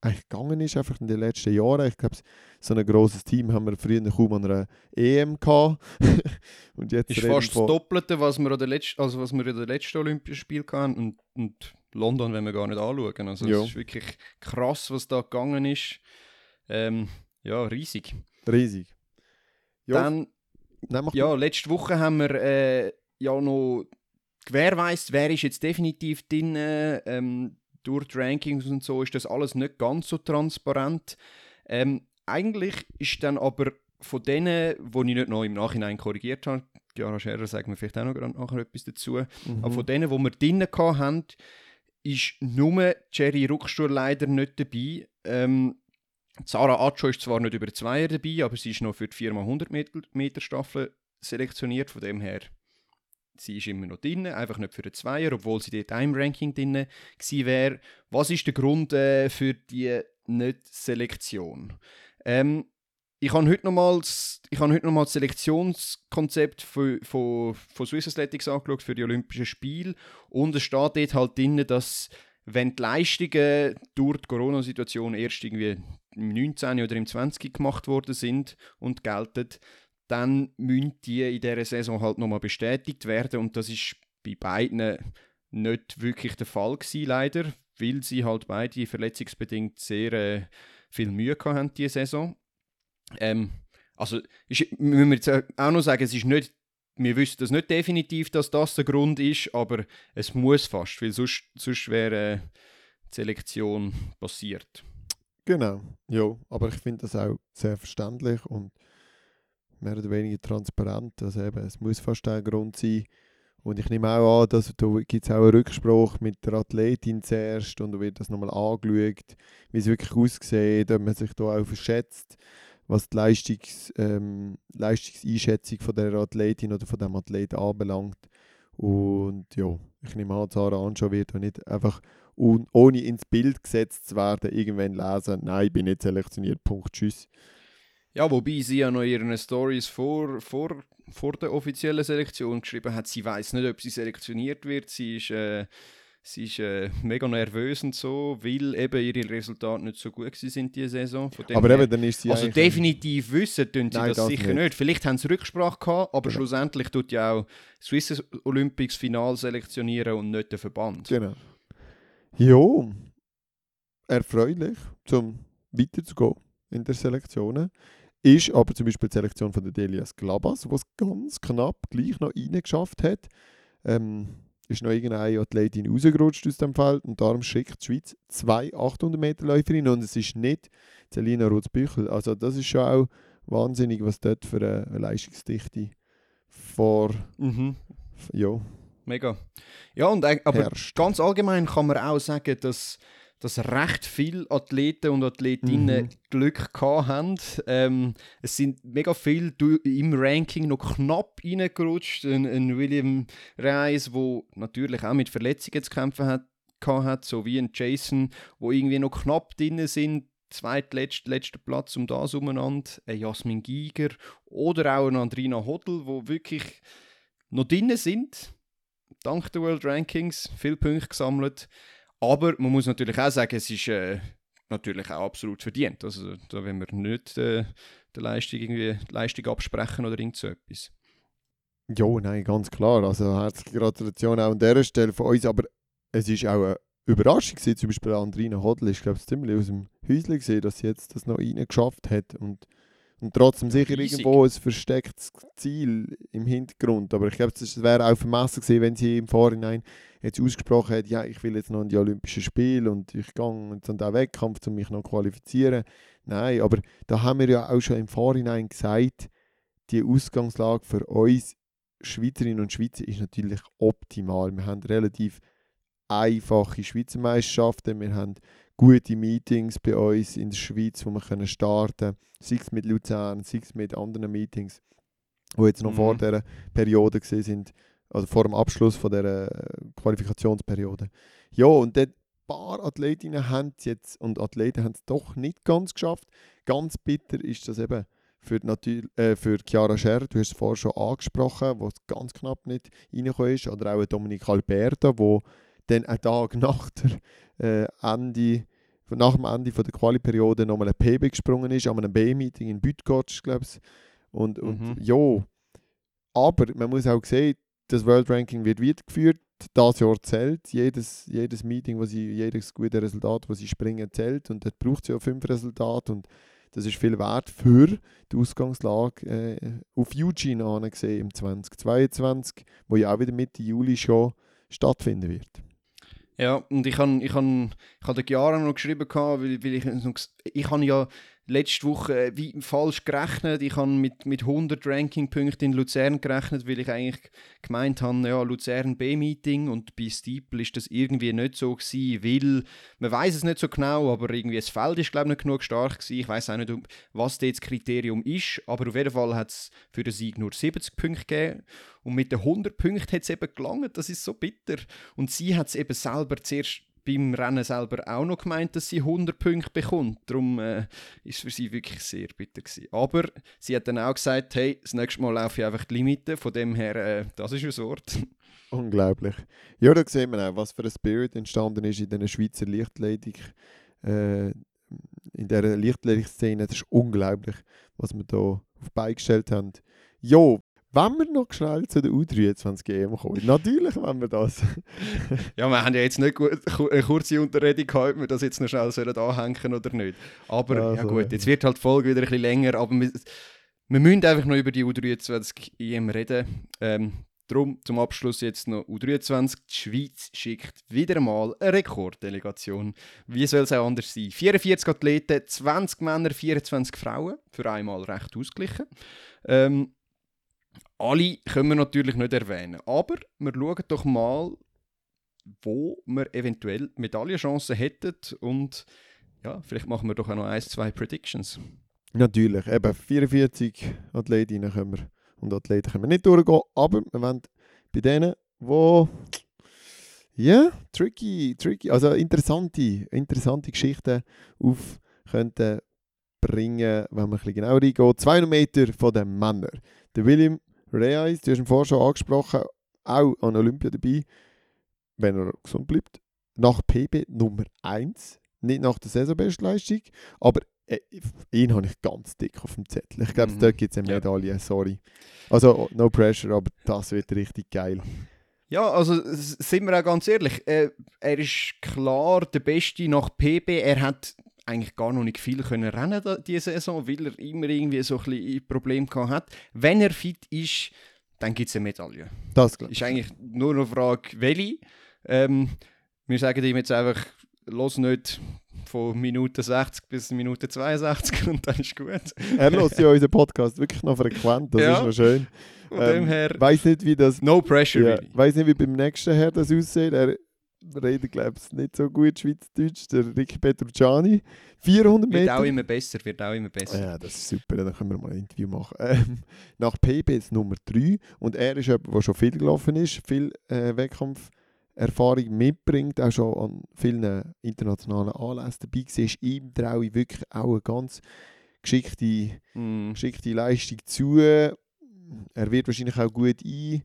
eigentlich gegangen ist, einfach in den letzten Jahren. Ich glaube, so ein grosses Team haben wir früher kaum an einer EM gehabt. <laughs> und jetzt Ist fast das Doppelte, was wir, an der letzten, also was wir in den letzten Olympischen Spielen hatten und, und London, wenn wir gar nicht anschauen. Also es ist wirklich krass, was da gegangen ist. Ähm, ja, riesig. riesig. Ja, Dann nein, Ja, letzte Woche haben wir äh, ja noch gewährleistet, wer ist jetzt definitiv drin. Ähm, durch die Rankings und so ist das alles nicht ganz so transparent. Ähm, eigentlich ist dann aber von denen, die ich nicht noch im Nachhinein korrigiert habe, Chiara Scherer sagt mir vielleicht auch noch nachher etwas dazu, Mhm. aber von denen, die wir drinnen hatten, ist nur Jerry Ruckstuhl leider nicht dabei. Ähm, Sarah Acho ist zwar nicht über Zweier dabei, aber sie ist noch für die 4x100 Meter, Staffel selektioniert. Von dem her, sie ist immer noch drin, einfach nicht für den Zweier, obwohl sie dort im Ranking drin gewesen wäre. Was ist der Grund äh, für die Nicht-Selektion? Ähm, ich habe heute nochmals ich habe heute noch mal das Selektionskonzept von, von, Swiss Athletics angeschaut für die Olympischen Spiele und es steht dort halt drin, dass wenn die Leistungen durch die Corona-Situation erst irgendwie im 19. oder im 20. gemacht worden sind und gelten, dann müssen die in dieser Saison halt nochmal bestätigt werden und das ist bei beiden nicht wirklich der Fall gewesen, leider, weil sie halt beide verletzungsbedingt sehr äh, viel Mühe haben diese Saison. Ähm, also ist, müssen wir jetzt auch noch sagen, es ist nicht, wir wissen das nicht definitiv, dass das der Grund ist, aber es muss fast, weil sonst, sonst wäre äh, die Selektion passiert. Genau, ja, aber ich finde das auch sehr verständlich und mehr oder weniger transparent. Also eben, es muss fast ein Grund sein. Und ich nehme auch an, dass da gibt es auch einen Rückspruch mit der Athletin zuerst und da wird das nochmal angeschaut, wie es wirklich aussieht, ob man sich da auch verschätzt, was die Leistungs, ähm, Leistungseinschätzung von der Athletin oder von dem Athleten anbelangt. Und ja, ich nehme an, Sarah Anscha wird da nicht einfach un ohne ins Bild gesetzt zu werden, irgendwann lesen, nein, ich bin nicht selektioniert, Punkt, tschüss. Ja, wobei sie ja noch ihre Stories vor, vor, vor der offiziellen Selektion geschrieben hat. Sie weiß nicht, ob sie selektioniert wird. Sie ist, äh, sie ist äh, mega nervös und so, weil eben ihre Resultate nicht so gut sind diese Saison. aber eben, dann ist sie Also definitiv wissen tun sie Nein, das, das, sicher nicht. nicht. Vielleicht haben sie Rücksprache gehabt, aber genau. schlussendlich tut ja auch Swiss Olympics Final selektionieren und nicht der Verband. Genau. Jo, erfreulich, zum weiterzugehen in der Selektion. Ist aber zum Beispiel die Selektion von der Delias Glabas, die es ganz knapp gleich noch reingeschafft hat. Ähm, ist noch irgendeine Athletin rausgerutscht aus dem Feld und darum schickt die Schweiz zwei 800 Meter Läuferinnen und es ist nicht Celina Rotzbüchel. Also das ist schon auch wahnsinnig, was dort für eine Leistungsdichte vor... Mhm. Ja. Mega. Ja, und, aber herrscht. ganz allgemein kann man auch sagen, dass dass recht viele Athleten und Athletinnen mhm. Glück haben. Ähm, es sind mega viele im Ranking noch knapp reingerutscht. Ein, ein William Reis, der natürlich auch mit Verletzungen zu kämpfen hat, hat so wie ein Jason, wo irgendwie noch knapp drin sind. Zweitletzter letzter Platz um das umeinander. Ein Jasmin Giger oder auch ein Andrina Hodl, wo wirklich noch drin sind. Dank der World Rankings, viele Punkte gesammelt. Aber man muss natürlich auch sagen, es ist äh, natürlich auch absolut verdient. Also da wenn wir nicht äh, der Leistung irgendwie Leistung absprechen oder irgend so etwas. Ja, nein, ganz klar. Also herzliche Gratulation auch an dieser Stelle von uns. Aber es ist auch eine Überraschung gewesen. Zum Beispiel Andrina Hodl ist, glaube ich, ziemlich aus dem Häuschen gesehen, dass sie jetzt das noch reingeschafft hat. Und und trotzdem sicher Riesig. irgendwo ein verstecktes Ziel im Hintergrund. Aber ich glaube, es wäre auch vermessen gewesen, wenn sie im Vorhinein jetzt ausgesprochen hätte, ja, ich will jetzt noch in die Olympischen Spiele und ich gehe jetzt an den Wettkampf, um mich noch qualifizieren. Nein, aber da haben wir ja auch schon im Vorhinein gesagt, die Ausgangslage für uns Schweizerinnen und Schweizer ist natürlich optimal. Wir haben relativ einfache Schweizer Meisterschaften, wir haben gute Meetings bei uns in der Schweiz, wo wir können starten können, sei es mit Luzern, sei es mit anderen Meetings, die jetzt noch mhm. vor dieser Periode gesehen sind, also vor dem Abschluss von der äh, Qualifikationsperiode. Ja, und dort paar Athletinnen haben es jetzt und Athleten haben es doch nicht ganz geschafft. Ganz bitter ist das eben für, äh, für Chiara Scher, du hast es vorher schon angesprochen, wo es ganz knapp nicht reingekommen ist, oder auch Dominik Alberta, wo dann einen Tag <laughs> nach, der, äh, Ende, nach dem Ende von der Quali-Periode nochmal ein PB gesprungen ist, an einem B-Meeting in Bütgotsch, glaube ich. Und, und mhm. ja, aber man muss auch sehen, das World Ranking wird weitergeführt. Das Jahr zählt. Jedes, jedes Meeting, wo sie, jedes gute Resultat, das sie springen, zählt. Und dort braucht es ja fünf Resultate. Und das ist viel wert für die Ausgangslage äh, auf Eugene angesehen im 2022, wo ja auch wieder Mitte Juli schon stattfinden wird. Ja, und ich habe ich hab, ich hab den Chiara noch geschrieben, weil, weil ich, ich ja letzte Woche äh, wie falsch gerechnet. Ich habe mit, mit 100 Rankingpunkten in Luzern gerechnet, weil ich eigentlich gemeint habe, ja, Luzern B-Meeting und bei Steeple ist das irgendwie nicht so gewesen, weil man weiß es nicht so genau, aber irgendwie das Feld ist glaube ich nicht genug stark gewesen. Ich weiß auch nicht, was das Kriterium ist, aber auf jeden Fall hat es für den Sieg nur 70 Punkte gegeben und mit den 100 Punkten hat es eben gelangt. Das ist so bitter. Und sie hat es eben selber zuerst beim Rennen selber auch noch gemeint, dass sie 100 Punkte bekommt. Darum äh, ist für sie wirklich sehr bitter gewesen. Aber sie hat dann auch gesagt, hey, das nächste Mal laufe ich einfach die Limite. Von dem her, äh, das ist ein Wort. <laughs> Unglaublich. Ja, da sehen wir auch, was für ein Spirit entstanden ist in dieser Schweizer Lichtleitung. Äh, in dieser Lichtleitungsszene. Das ist unglaublich, was wir da auf beigestellt haben. Jo, wenn wir noch schnell zu der U23 EM kommen, natürlich wenn wir das. <laughs> ja, wir haben ja jetzt nicht gut, eine kurze Unterredung gehabt, ob wir das jetzt noch schnell sollen anhängen oder nicht. Aber also, ja gut, jetzt wird halt die Folge wieder ein bisschen länger, aber wir, wir müssen einfach noch über die U23 EM reden. Ähm, Darum zum Abschluss jetzt noch U23. Die Schweiz schickt wieder mal eine Rekorddelegation. Wie soll es auch anders sein? 44 Athleten, 20 Männer, 24 Frauen. Für einmal recht ausgeglichen. Ähm, alle können wir natürlich nicht erwähnen. Aber wir schauen doch mal, wo wir eventuell Medaillenchancen hätten und ja, vielleicht machen wir doch auch noch ein, zwei Predictions. Natürlich, eben 44 Athletinnen können wir und Athleten können wir nicht durchgehen, aber wir wollen bei denen, wo ja, tricky, tricky, also interessante, interessante Geschichten auf könnten bringen, wenn man ein bisschen genauer reingeht. 200 Meter von den Männern. Der William Reis, du hast ihn vorher schon angesprochen, auch an Olympia dabei, wenn er gesund bleibt. Nach PB Nummer 1, nicht nach der Saisonbestleistung, aber äh, ihn habe ich ganz dick auf dem Zettel. Ich glaube, mhm. dort gibt es eine Medaille, ja. sorry. Also, no pressure, aber das wird richtig geil. Ja, also sind wir auch ganz ehrlich, äh, er ist klar der Beste nach PB. Er hat eigentlich gar noch nicht viel können rennen diese Saison, weil er immer irgendwie so ein bisschen Probleme gehabt hat. Wenn er fit ist, dann gibt es eine Medaille. Das klar. Ist eigentlich nur noch eine Frage, welche. Ähm, wir sagen ihm jetzt einfach, los nicht von Minute 60 bis Minute 62 und dann ist gut. er lässt ja unseren Podcast wirklich noch frequent, das ja. ist noch schön. Von ähm, dem her. Weiß nicht, wie das. No pressure, ja, really. Weiß nicht, wie beim nächsten Herr das aussieht. Er redet, glaube ich, nicht so gut Schweizerdeutsch. Der Ricky Petrucciani. 400 Meter. Wird auch immer besser, wird auch immer besser. Ja, das ist super, dann können wir mal ein Interview machen. Ähm, nach PB ist Nummer 3 und er ist jemand, der schon viel gelaufen ist, viel äh, Wettkampferfahrung mitbringt, auch schon an vielen internationalen Anlässen dabei war. Ihm traue ich wirklich auch eine ganz geschickte, mm. geschickte Leistung zu. Er wird wahrscheinlich auch gut ein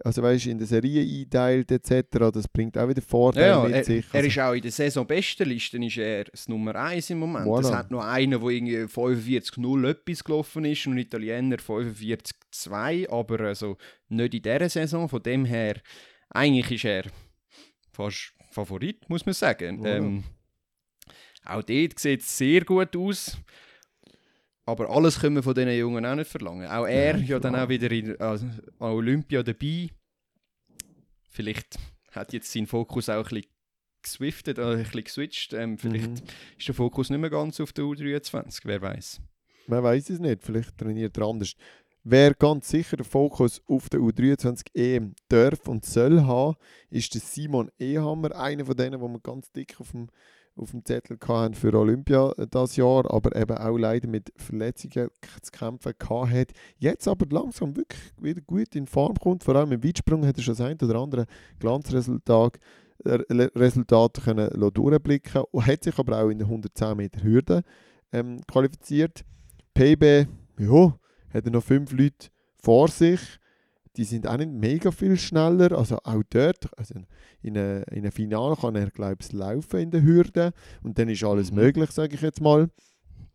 also weißt, in der Serie einteilt etc. Das bringt auch wieder Vorteile ja, mit er, sich. Also, er ist auch in der Saisonbestenliste ist er das Nummer 1 im Moment. Voilà. Das hat noch einer, der irgendwie 45-0 etwas gelaufen ist und ein Italiener 45-2, aber also nicht in dieser Saison. Von dem her, eigentlich ist er fast Favorit, muss man sagen. Voilà. Ähm, auch dort sieht es sehr gut aus. Aber alles können wir von diesen Jungen auch nicht verlangen. Auch er ja, ja dann auch wieder in, also, an Olympia dabei. Vielleicht hat jetzt sein Fokus auch ein bisschen geswiftet, oder ein bisschen geswitcht. Ähm, vielleicht mhm. ist der Fokus nicht mehr ganz auf der U23, wer weiß. Man weiß es nicht, vielleicht trainiert er anders. Wer ganz sicher den Fokus auf der U23 EM darf und soll haben, ist der Simon Ehammer, einer von denen, wo man ganz dick auf dem auf dem Zettel hatten für Olympia das Jahr, aber eben auch leider mit Verletzungen zu kämpfen hat. Jetzt aber langsam wirklich wieder gut in Form kommt, vor allem im Weitsprung hat er schon das ein oder andere Glanzresultat äh, Resultate können durchblicken und hat sich aber auch in der 110 Meter Hürde ähm, qualifiziert. PB, ja, hat er noch fünf Leute vor sich die sind auch nicht mega viel schneller. Also auch dort, also in einem in Finale kann er, glaube ich, laufen in der Hürde. Und dann ist alles mhm. möglich, sage ich jetzt mal.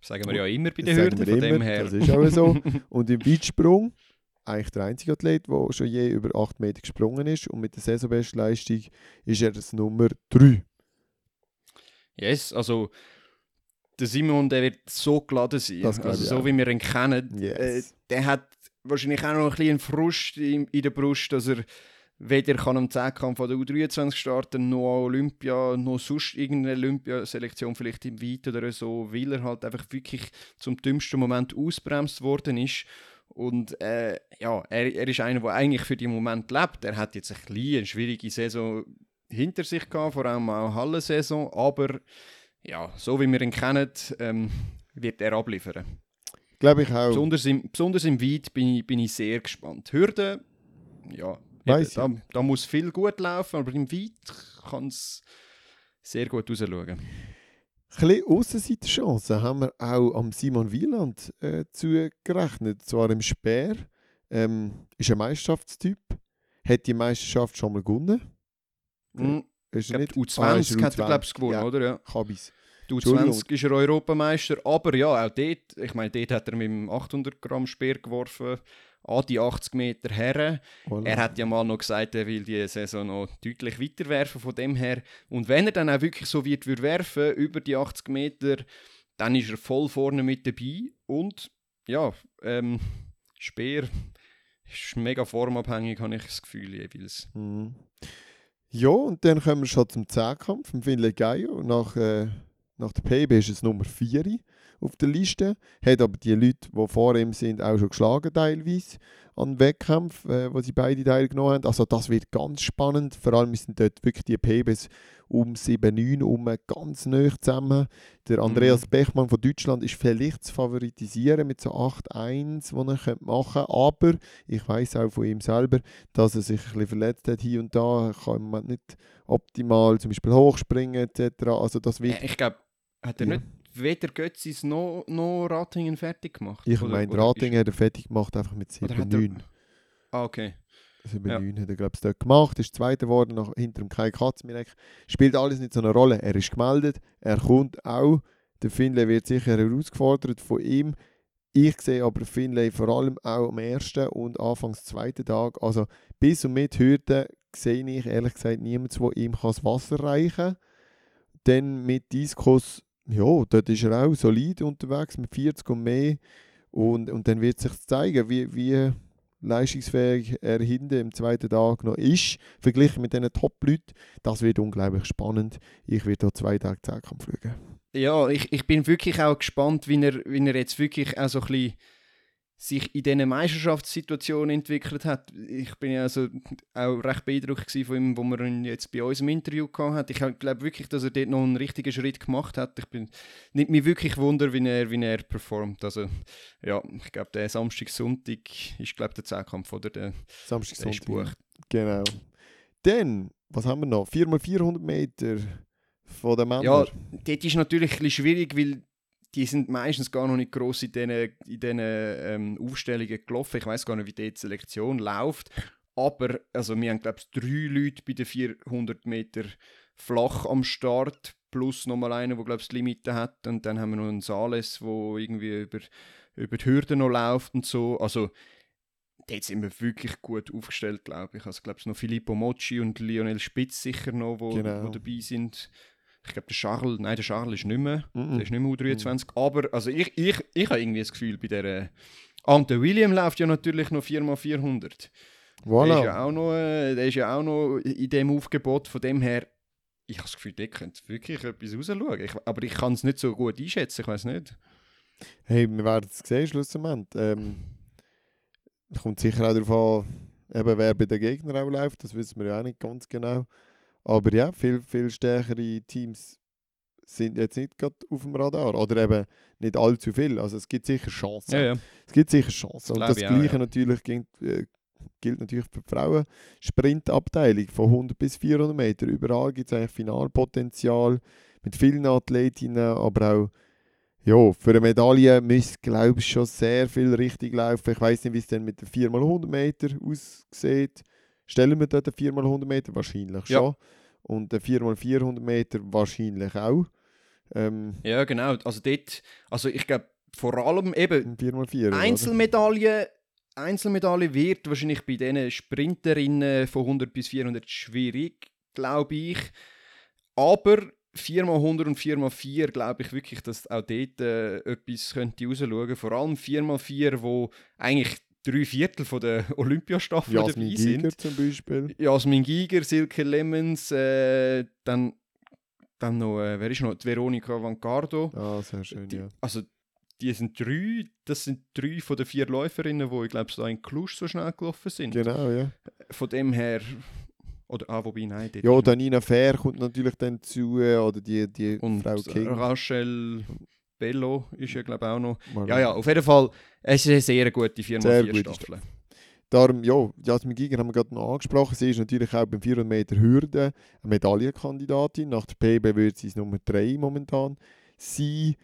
Sagen wir ja immer bei der Hürde, von dem her. Das ist auch so. <laughs> und im Weitsprung, eigentlich der einzige Athlet, der schon je über 8 Meter gesprungen ist. Und mit der Saisonbestleistung ist er das Nummer 3. Yes, also der Simon, der wird so geladen sein. Also so wie wir ihn kennen. Yes. Äh, der hat wahrscheinlich auch noch ein bisschen Frust in, in der Brust, dass er weder kann am Zehnkampf von der U23 starten, noch Olympia, noch sonst irgendeine Olympiaselektion vielleicht im Weit oder so, weil er halt einfach wirklich zum dümmsten Moment ausbremst worden ist. Und äh, ja, er, er ist einer, der eigentlich für den Moment lebt. Er hat jetzt ein bisschen eine schwierige Saison hinter sich gehabt, vor allem auch Hallensaison, aber ja, so wie wir ihn kennen, ähm, wird er abliefern. Glaube ich auch. Besonders im, besonders im Weit bin ich, bin ich sehr gespannt. Hürde, ja, eben, da, da, muss viel gut laufen, aber im Weit kann es sehr gut rausschauen. Ein bisschen Aussenseiterchancen haben wir auch am Simon Wieland äh, zugerechnet. Zwar im Speer. Ähm, ist ein Meisterschaftstyp. Hat die Meisterschaft schon mal gewonnen? Mm, ist er nicht? U20 ah, ist er hat er, glaube ich, gewonnen, ja, oder? Ja. Kabis. Du 20 ist er Europameister, aber ja, auch dort, ich meine, dort hat er mit dem 800 Gramm Speer geworfen, an die 80 Meter her. Voilà. Er hat ja mal noch gesagt, er will die Saison noch deutlich weiter werfen von dem her. Und wenn er dann auch wirklich so wird würde werfen, über die 80 Meter, dann ist er voll vorne mit dabei. Und ja, ähm, Speer ist mega formabhängig, habe ich das Gefühl jeweils. Mhm. Ja, und dann kommen wir schon zum Zehnkampf, im Finlay Gaio, nach... Äh nach der PB ist es Nummer 4. auf der Liste, hat aber die Leute, die vor ihm sind, auch schon geschlagen teilweise an Wettkämpfen, äh, wo sie beide teilgenommen haben. Also das wird ganz spannend. Vor allem sind dort wirklich die PBs um 7-9 um ganz nah zusammen. Der Andreas mhm. Bechmann von Deutschland ist vielleicht zu favoritisieren mit so 8-1, die er machen könnte. Aber ich weiß auch von ihm selber, dass er sich ein bisschen verletzt hat hier und da. Er kann man nicht optimal zum Beispiel hochspringen etc. Also das wird... Ich glaube, hat er ja. nicht weder Götzis noch, noch Ratingen fertig gemacht? Ich meine, Ratingen hat er fertig gemacht, einfach mit 7-9. Ah, okay. 7-9 ja. hat er, glaube ich, dort gemacht, ist Zweiter geworden, nach, hinter dem Kai Katzmirek. Spielt alles nicht so eine Rolle. Er ist gemeldet, er kommt auch. Der Finlay wird sicher herausgefordert von ihm. Ich sehe aber Finlay vor allem auch am ersten und anfangs zweiten Tag. Also bis und mit Hürden sehe ich ehrlich gesagt niemanden, der ihm das Wasser reichen kann. Dann mit Diskus ja, dort ist er auch solid unterwegs mit 40 und mehr. Und, und dann wird sich zeigen, wie, wie leistungsfähig er hinten im zweiten Tag noch ist, verglichen mit diesen Top-Leuten. Das wird unglaublich spannend. Ich werde hier zwei Tage Zeitkampf fliegen. Ja, ich, ich bin wirklich auch gespannt, wie er, wie er jetzt wirklich auch so ein bisschen sich in diesen Meisterschaftssituationen entwickelt hat. Ich bin ja also auch recht beeindruckt von ihm, wo wir ihn jetzt bei uns im Interview hatten. Ich glaube wirklich, dass er dort noch einen richtigen Schritt gemacht hat. Ich bin nicht mir wirklich wunder, wie er, wie er performt. Also ja, ich glaube, der Samstag, Sonntag ist glaube der Zehnkampf oder der Samstag, der Sonntag. Genau. Dann, was haben wir noch? 4x400 Meter von den Männern. Ja, dort ist natürlich ein bisschen schwierig, weil die sind meistens gar noch nicht groß in diesen, in ähm, Aufstellungen gelaufen. Ich weiß gar nicht, wie die Selektion läuft. Aber also wir haben, glaube ich, drei Leute bei den 400 Meter flach am Start, plus nochmal einer, der, glaube ich, die Limite hat. Und dann haben wir noch einen Sales, der irgendwie über, über die Hürden noch läuft und so. Also, dort sind wir wirklich gut aufgestellt, glaube ich. Also, glaube noch Filippo Mocci und Lionel Spitz sicher noch, wo, genau. wo dabei sind ich glaube, der Charles, nein, der Charles ist nicht mehr, mm -mm. der ist nicht mehr U23, mm. aber also ich, ich, ich habe irgendwie das Gefühl, bei der Ante William läuft ja natürlich noch 4x400. Voilà. Der ist, ja auch noch, äh, der ist ja auch noch in dem Aufgebot, von dem her, ich habe das Gefühl, der könnte wirklich etwas rausschauen, ich, aber ich kann es nicht so gut einschätzen, ich weiß nicht. Hey, wir werden es sehen, schlussendlich. Ähm, kommt sicher auch darauf an, eben, wer bei den Gegnern auch läuft, das wissen wir ja auch nicht ganz genau. Aber ja, viel, viel stärkere Teams sind jetzt nicht gerade auf dem Radar. Oder eben nicht allzu viel. Also es gibt sicher Chancen. Ja, ja. Es gibt sicher Chancen. Und das Gleiche ja. natürlich gilt, äh, gilt natürlich für die Frauen. Sprintabteilung von 100 bis 400 Meter. Überall gibt es eigentlich Finalpotenzial mit vielen Athletinnen, aber auch ja, für eine Medaille müsste, glaube ich, schon sehr viel richtig laufen. Ich weiß nicht, wie es denn mit den 4x100 Meter aussieht. Stellen wir dort 4x100 Meter? Wahrscheinlich schon. Und 4x400 Meter wahrscheinlich auch. Ähm, ja, genau. Also dort, also ich glaube, vor allem eben 4x4, Einzelmedaille, Einzelmedaille wird wahrscheinlich bei diesen Sprinterinnen von 100 bis 400 schwierig, glaube ich. Aber 4x100 und 4x4 glaube ich wirklich, dass auch dort äh, etwas könnte rausschauen. Vor allem 4x4, wo eigentlich drei Viertel von der <laughs> Olympiastaffel dabei Giger sind. zum Beispiel. Jasmin Giger, Silke Lemmens, äh, dann, dann noch, äh, wer ist noch? Die Veronika Vancardo. Ah, sehr schön, die, ja. Also, die sind drei, das sind drei von den vier Läuferinnen, die, ich glaube, so in Klusch so schnell gelaufen sind. Genau, ja. Von dem her, oder, ah, wobei, nein. Ja, oder Nina Fair kommt natürlich dann zu, äh, oder die, die und Frau King. Rachel Bello ist ja, glaube ich, auch noch. Mal ja, ja, auf jeden Fall, es ist eine sehr gute 4x4 Staffel. Darum, ja, Jasmin Giger haben wir gerade noch angesprochen. Sie ist natürlich auch beim 400 Meter Hürde eine Medaillenkandidatin. Nach der PB wird sie Nummer 3 momentan sein.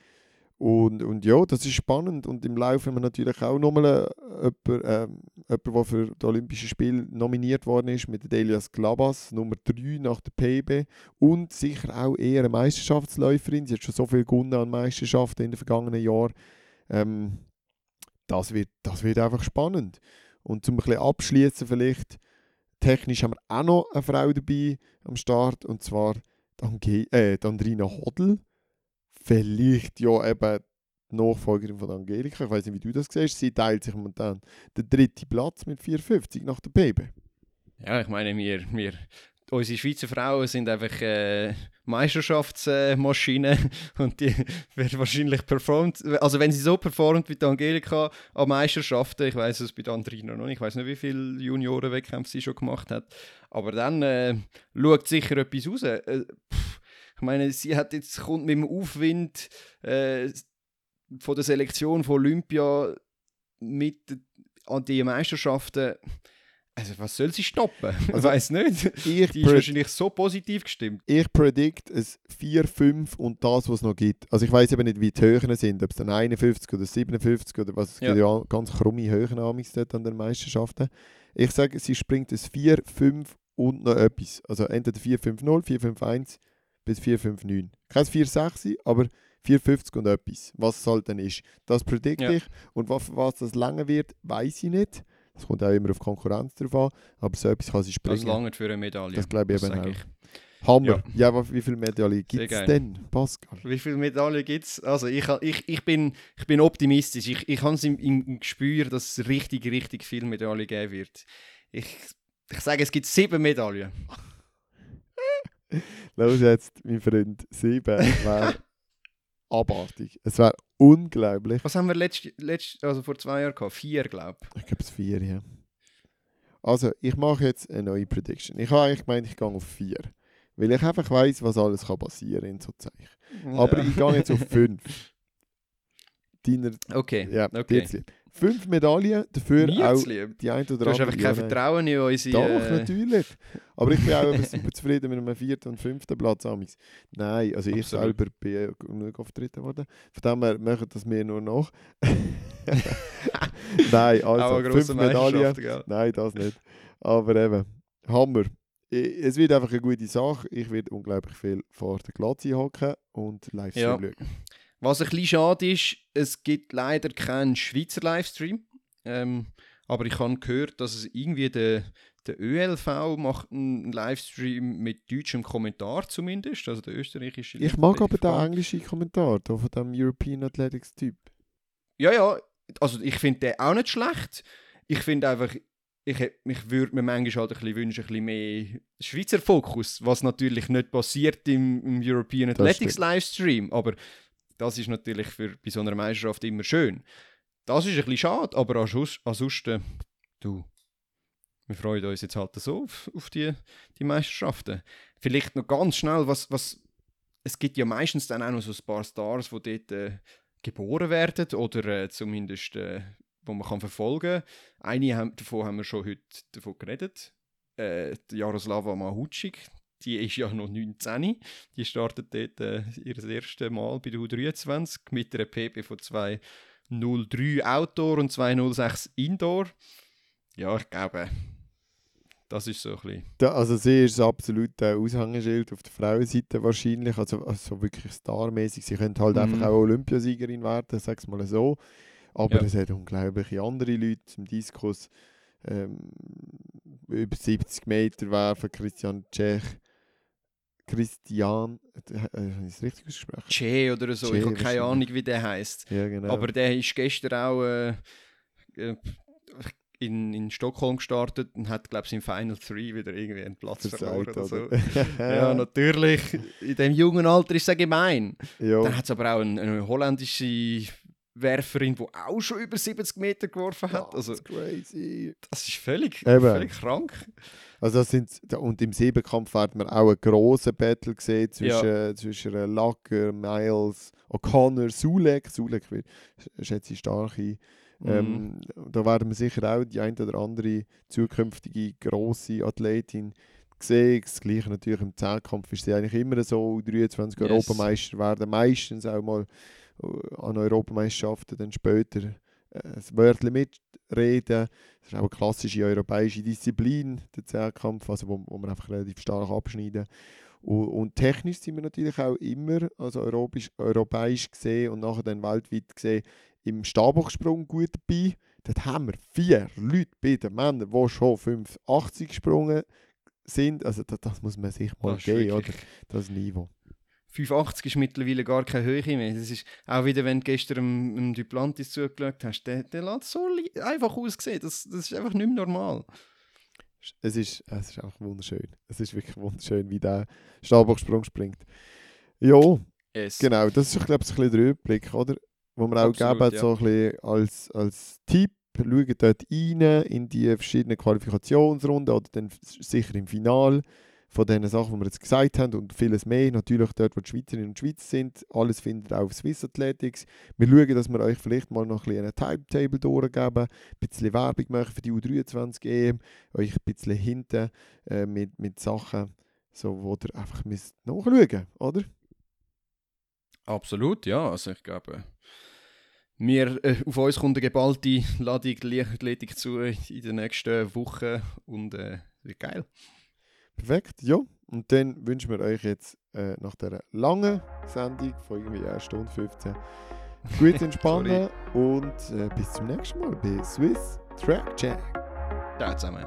Und, und ja, das ist spannend. Und im Laufe haben wir natürlich auch nochmal jemanden, äh, jemand, der für die Olympischen Spiele nominiert worden ist, mit Delias Glabas, Nummer 3 nach der PB. Und sicher auch eher eine Meisterschaftsläuferin. Sie hat schon so viel gewonnen an Meisterschaften in den vergangenen Jahren. Ähm, das, wird, das wird einfach spannend. Und zum ein bisschen abschließen vielleicht, technisch haben wir auch noch eine Frau dabei am Start, und zwar die, äh, Hodl vielleicht ja eben die Nachfolgerin von Angelika. Ich weiß nicht, wie du das siehst. Sie teilt sich momentan den dritten Platz mit 4,50 nach der PB. Ja, ich meine, wir, wir unsere Schweizer Frauen sind einfach äh, Meisterschaftsmaschinen <laughs> und die werden wahrscheinlich performt. Also wenn sie so performt wie die Angelika an Meisterschaften, ich weiß es bei der Andrina noch nicht, ich weiß nicht, wie viele Juniorenwettkämpfe sie schon gemacht hat, aber dann äh, schaut sicher etwas raus. Äh, ich meine, sie hat jetzt kommt mit dem Aufwind äh, von der Selektion von Olympia mit an die Meisterschaften also was soll sie stoppen? <laughs> Also, ich weiß nicht. Ich die ist wahrscheinlich so positiv gestimmt. Ich predict es 4, 5 und das, was es noch gibt. Also ich weiß eben nicht, wie die Höhen sind, ob es dann 51 oder 57 oder was. Es ja. gibt ja ganz krumme Höhen dort an den Meisterschaften. Ich sage, sie springt es 4, 5 und noch etwas. Also entweder 4, 5, 0, 4, 5, 1 bis 4, 5, 9. Kein 4, 6, aber 4,50 und etwas. Was es halt dann ist. Das predict ja. ich. Und was, was das länger wird, weiß ich nicht. Es kommt auch immer auf Konkurrenz drauf an, aber so etwas kann sie springen. Das lange für eine Medaille. Das glaube ich eben auch. Ich. Hammer. Ja, ja wie viele Medaillen gibt es denn, Pascal? Wie viele Medaillen gibt es? Also ich, ich, ich, bin, ich bin optimistisch. Ich, ich habe es im, im Gespür, dass es richtig, richtig viele Medaillen geben wird. Ich, ich sage, es gibt sieben Medaillen. <laughs> Los jetzt, mein Freund, sieben wäre abartig. Es wäre unglaublich. Was haben wir letzt, letzt, also vor zwei Jahren gehabt? Vier, glaube ich. Ich glaube es vier, ja. Also, ich mache jetzt eine neue Prediction. Ich habe eigentlich gemeint, ich gehe auf vier. Weil ich einfach weiß, was alles kann passieren in so Zeichen. Ja. Aber ich gehe jetzt auf fünf. <laughs> Deiner, okay, ja, okay fünf Medaillen, dafür auch die ein oder andere. Du hast einfach kein Vertrauen in unsere... Doch, äh... natürlich. Aber ich bin auch <laughs> super zufrieden mit einem vierten und fünften Platz. Amigs. Nein, also Absolut. ich selber bin ja nur auf dritten geworden. Von dem her machen das mir nur noch. <laughs> Nein, also fünf Medaillen. Ja. Nein, das nicht. Aber eben, Hammer. Es wird einfach eine gute Sache. Ich werde unglaublich viel vor der Glatze hocken und live ja. schauen. Was ein bisschen schade ist, es gibt leider keinen Schweizer Livestream. Ähm, aber ich habe gehört, dass es irgendwie der, der ÖLV macht einen Livestream mit deutschem Kommentar zumindest, also der österreichische. Ich mag aber den englischen Kommentar da von dem European Athletics Typ. Ja, ja, also ich finde den auch nicht schlecht. Ich finde einfach, ich, ich würde mir manchmal halt ein bisschen wünschen, ein bisschen mehr Schweizer Fokus, was natürlich nicht passiert im, im European Athletics Livestream, aber das ist natürlich für, bei so einer Meisterschaft immer schön. Das ist ein bisschen schade, aber ansonsten, du, wir freuen uns jetzt halt so auf, auf die, die Meisterschaften. Vielleicht noch ganz schnell, was, was, es gibt ja meistens dann auch noch so ein paar Stars, die dort äh, geboren werden oder äh, zumindest äh, wo man kann verfolgen kann. Eine haben, davon haben wir schon heute davon geredet. Äh, Jaroslava Mahucik, die ist ja noch 19. Die startet dort äh, ihr erstes Mal bei der U23 mit einer PP von 2.03 Outdoor und 2.06 Indoor. Ja, ich glaube, das ist so ein bisschen... Da, also sie ist absolut ein Aushängeschild auf der Frauenseite wahrscheinlich, also, also wirklich starmäßig. Sie könnte halt mm. einfach auch Olympiasiegerin werden, sag's mal so. Aber ja. es hat unglaubliche andere Leute im Diskus. Ähm, über 70 Meter werfen, Christian Tschech, Christian, äh, es richtig ausgesprochen? Che oder so, che, ich habe keine Ahnung, wie der heißt. Ja, genau. Aber der ist gestern auch äh, äh, in, in Stockholm gestartet und hat, glaube ich, im Final 3 wieder irgendwie einen Platz verloren oder so. ja, <laughs> natürlich. In dem jungen Alter ist es gemein. Ja. Dann hat es aber auch eine, eine holländische Werferin, die auch schon über 70 Meter geworfen hat. Oh, also, crazy. Das ist völlig, völlig krank. Also das sind, und im Siebenkampf hat man auch einen grossen Battle gesehen zwischen, ja. zwischen Lacker, Miles, O'Connor, Sulek. Sulek schätze ich stark ein. Mhm. Ähm, da werden wir sicher auch die eine oder andere zukünftige grosse Athletin sehen. Das Gleiche natürlich im Zehnkampf ist sie eigentlich immer so. 23 yes. Europameister werden meistens auch mal an Europameisterschaften dann später äh, ein Wörtchen mitreden. Das ist auch eine klassische europäische Disziplin, der Zehnkampf, also wo, wo man einfach relativ stark abschneiden. Und, und, technisch sind wir natürlich auch immer, also europäisch, europäisch gesehen und nachher dann weltweit gesehen, im Stabhochsprung gut dabei. Dort haben wir vier Leute bei den Männern, die schon 5,80 gesprungen sind. Also das, das muss man sich mal geben, oder? Das Niveau. 580 ist mittlerweile gar keine Höhe mehr. Das ist auch wieder, wenn du gestern einem, einem Duplantis zugeschaut hast, der, der lässt so einfach aussehen. Das, das ist einfach nicht mehr normal. Es ist, es ist einfach wunderschön. Es ist wirklich wunderschön, wie der Stabhochsprung springt. Ja, Es. genau, das ist, glaube ich, ein bisschen der Überblick, oder? Wo wir auch Absolut, geben, ja. so ein bisschen als, als Tipp, schaut dort rein in die verschiedenen Qualifikationsrunden oder dann sicher im Final von den Sachen, die wir jetzt gesagt haben und vieles mehr. Natürlich dort, wo die Schweizerinnen und Schweizer sind. Alles findet ihr auf Swiss Athletics. Wir schauen, dass wir euch vielleicht mal noch ein bisschen einen Timetable durchgeben, ein bisschen Werbung machen für die U23 EM, euch ein bisschen hinten äh, mit, mit Sachen, so, wo ihr einfach müsst nachschauen oder? Absolut, ja. Also ich glaube, wir, äh, auf uns kommt eine geballte Ladung Leichtathletik zu in den nächsten Wochen und äh, wird geil. Perfekt, ja. Und dann wünschen wir euch jetzt äh, nach dieser langen Sendung von irgendwie 1 Stunde 15 <laughs> gut entspannen und äh, bis zum nächsten Mal bei Swiss Track Check. Ciao zusammen.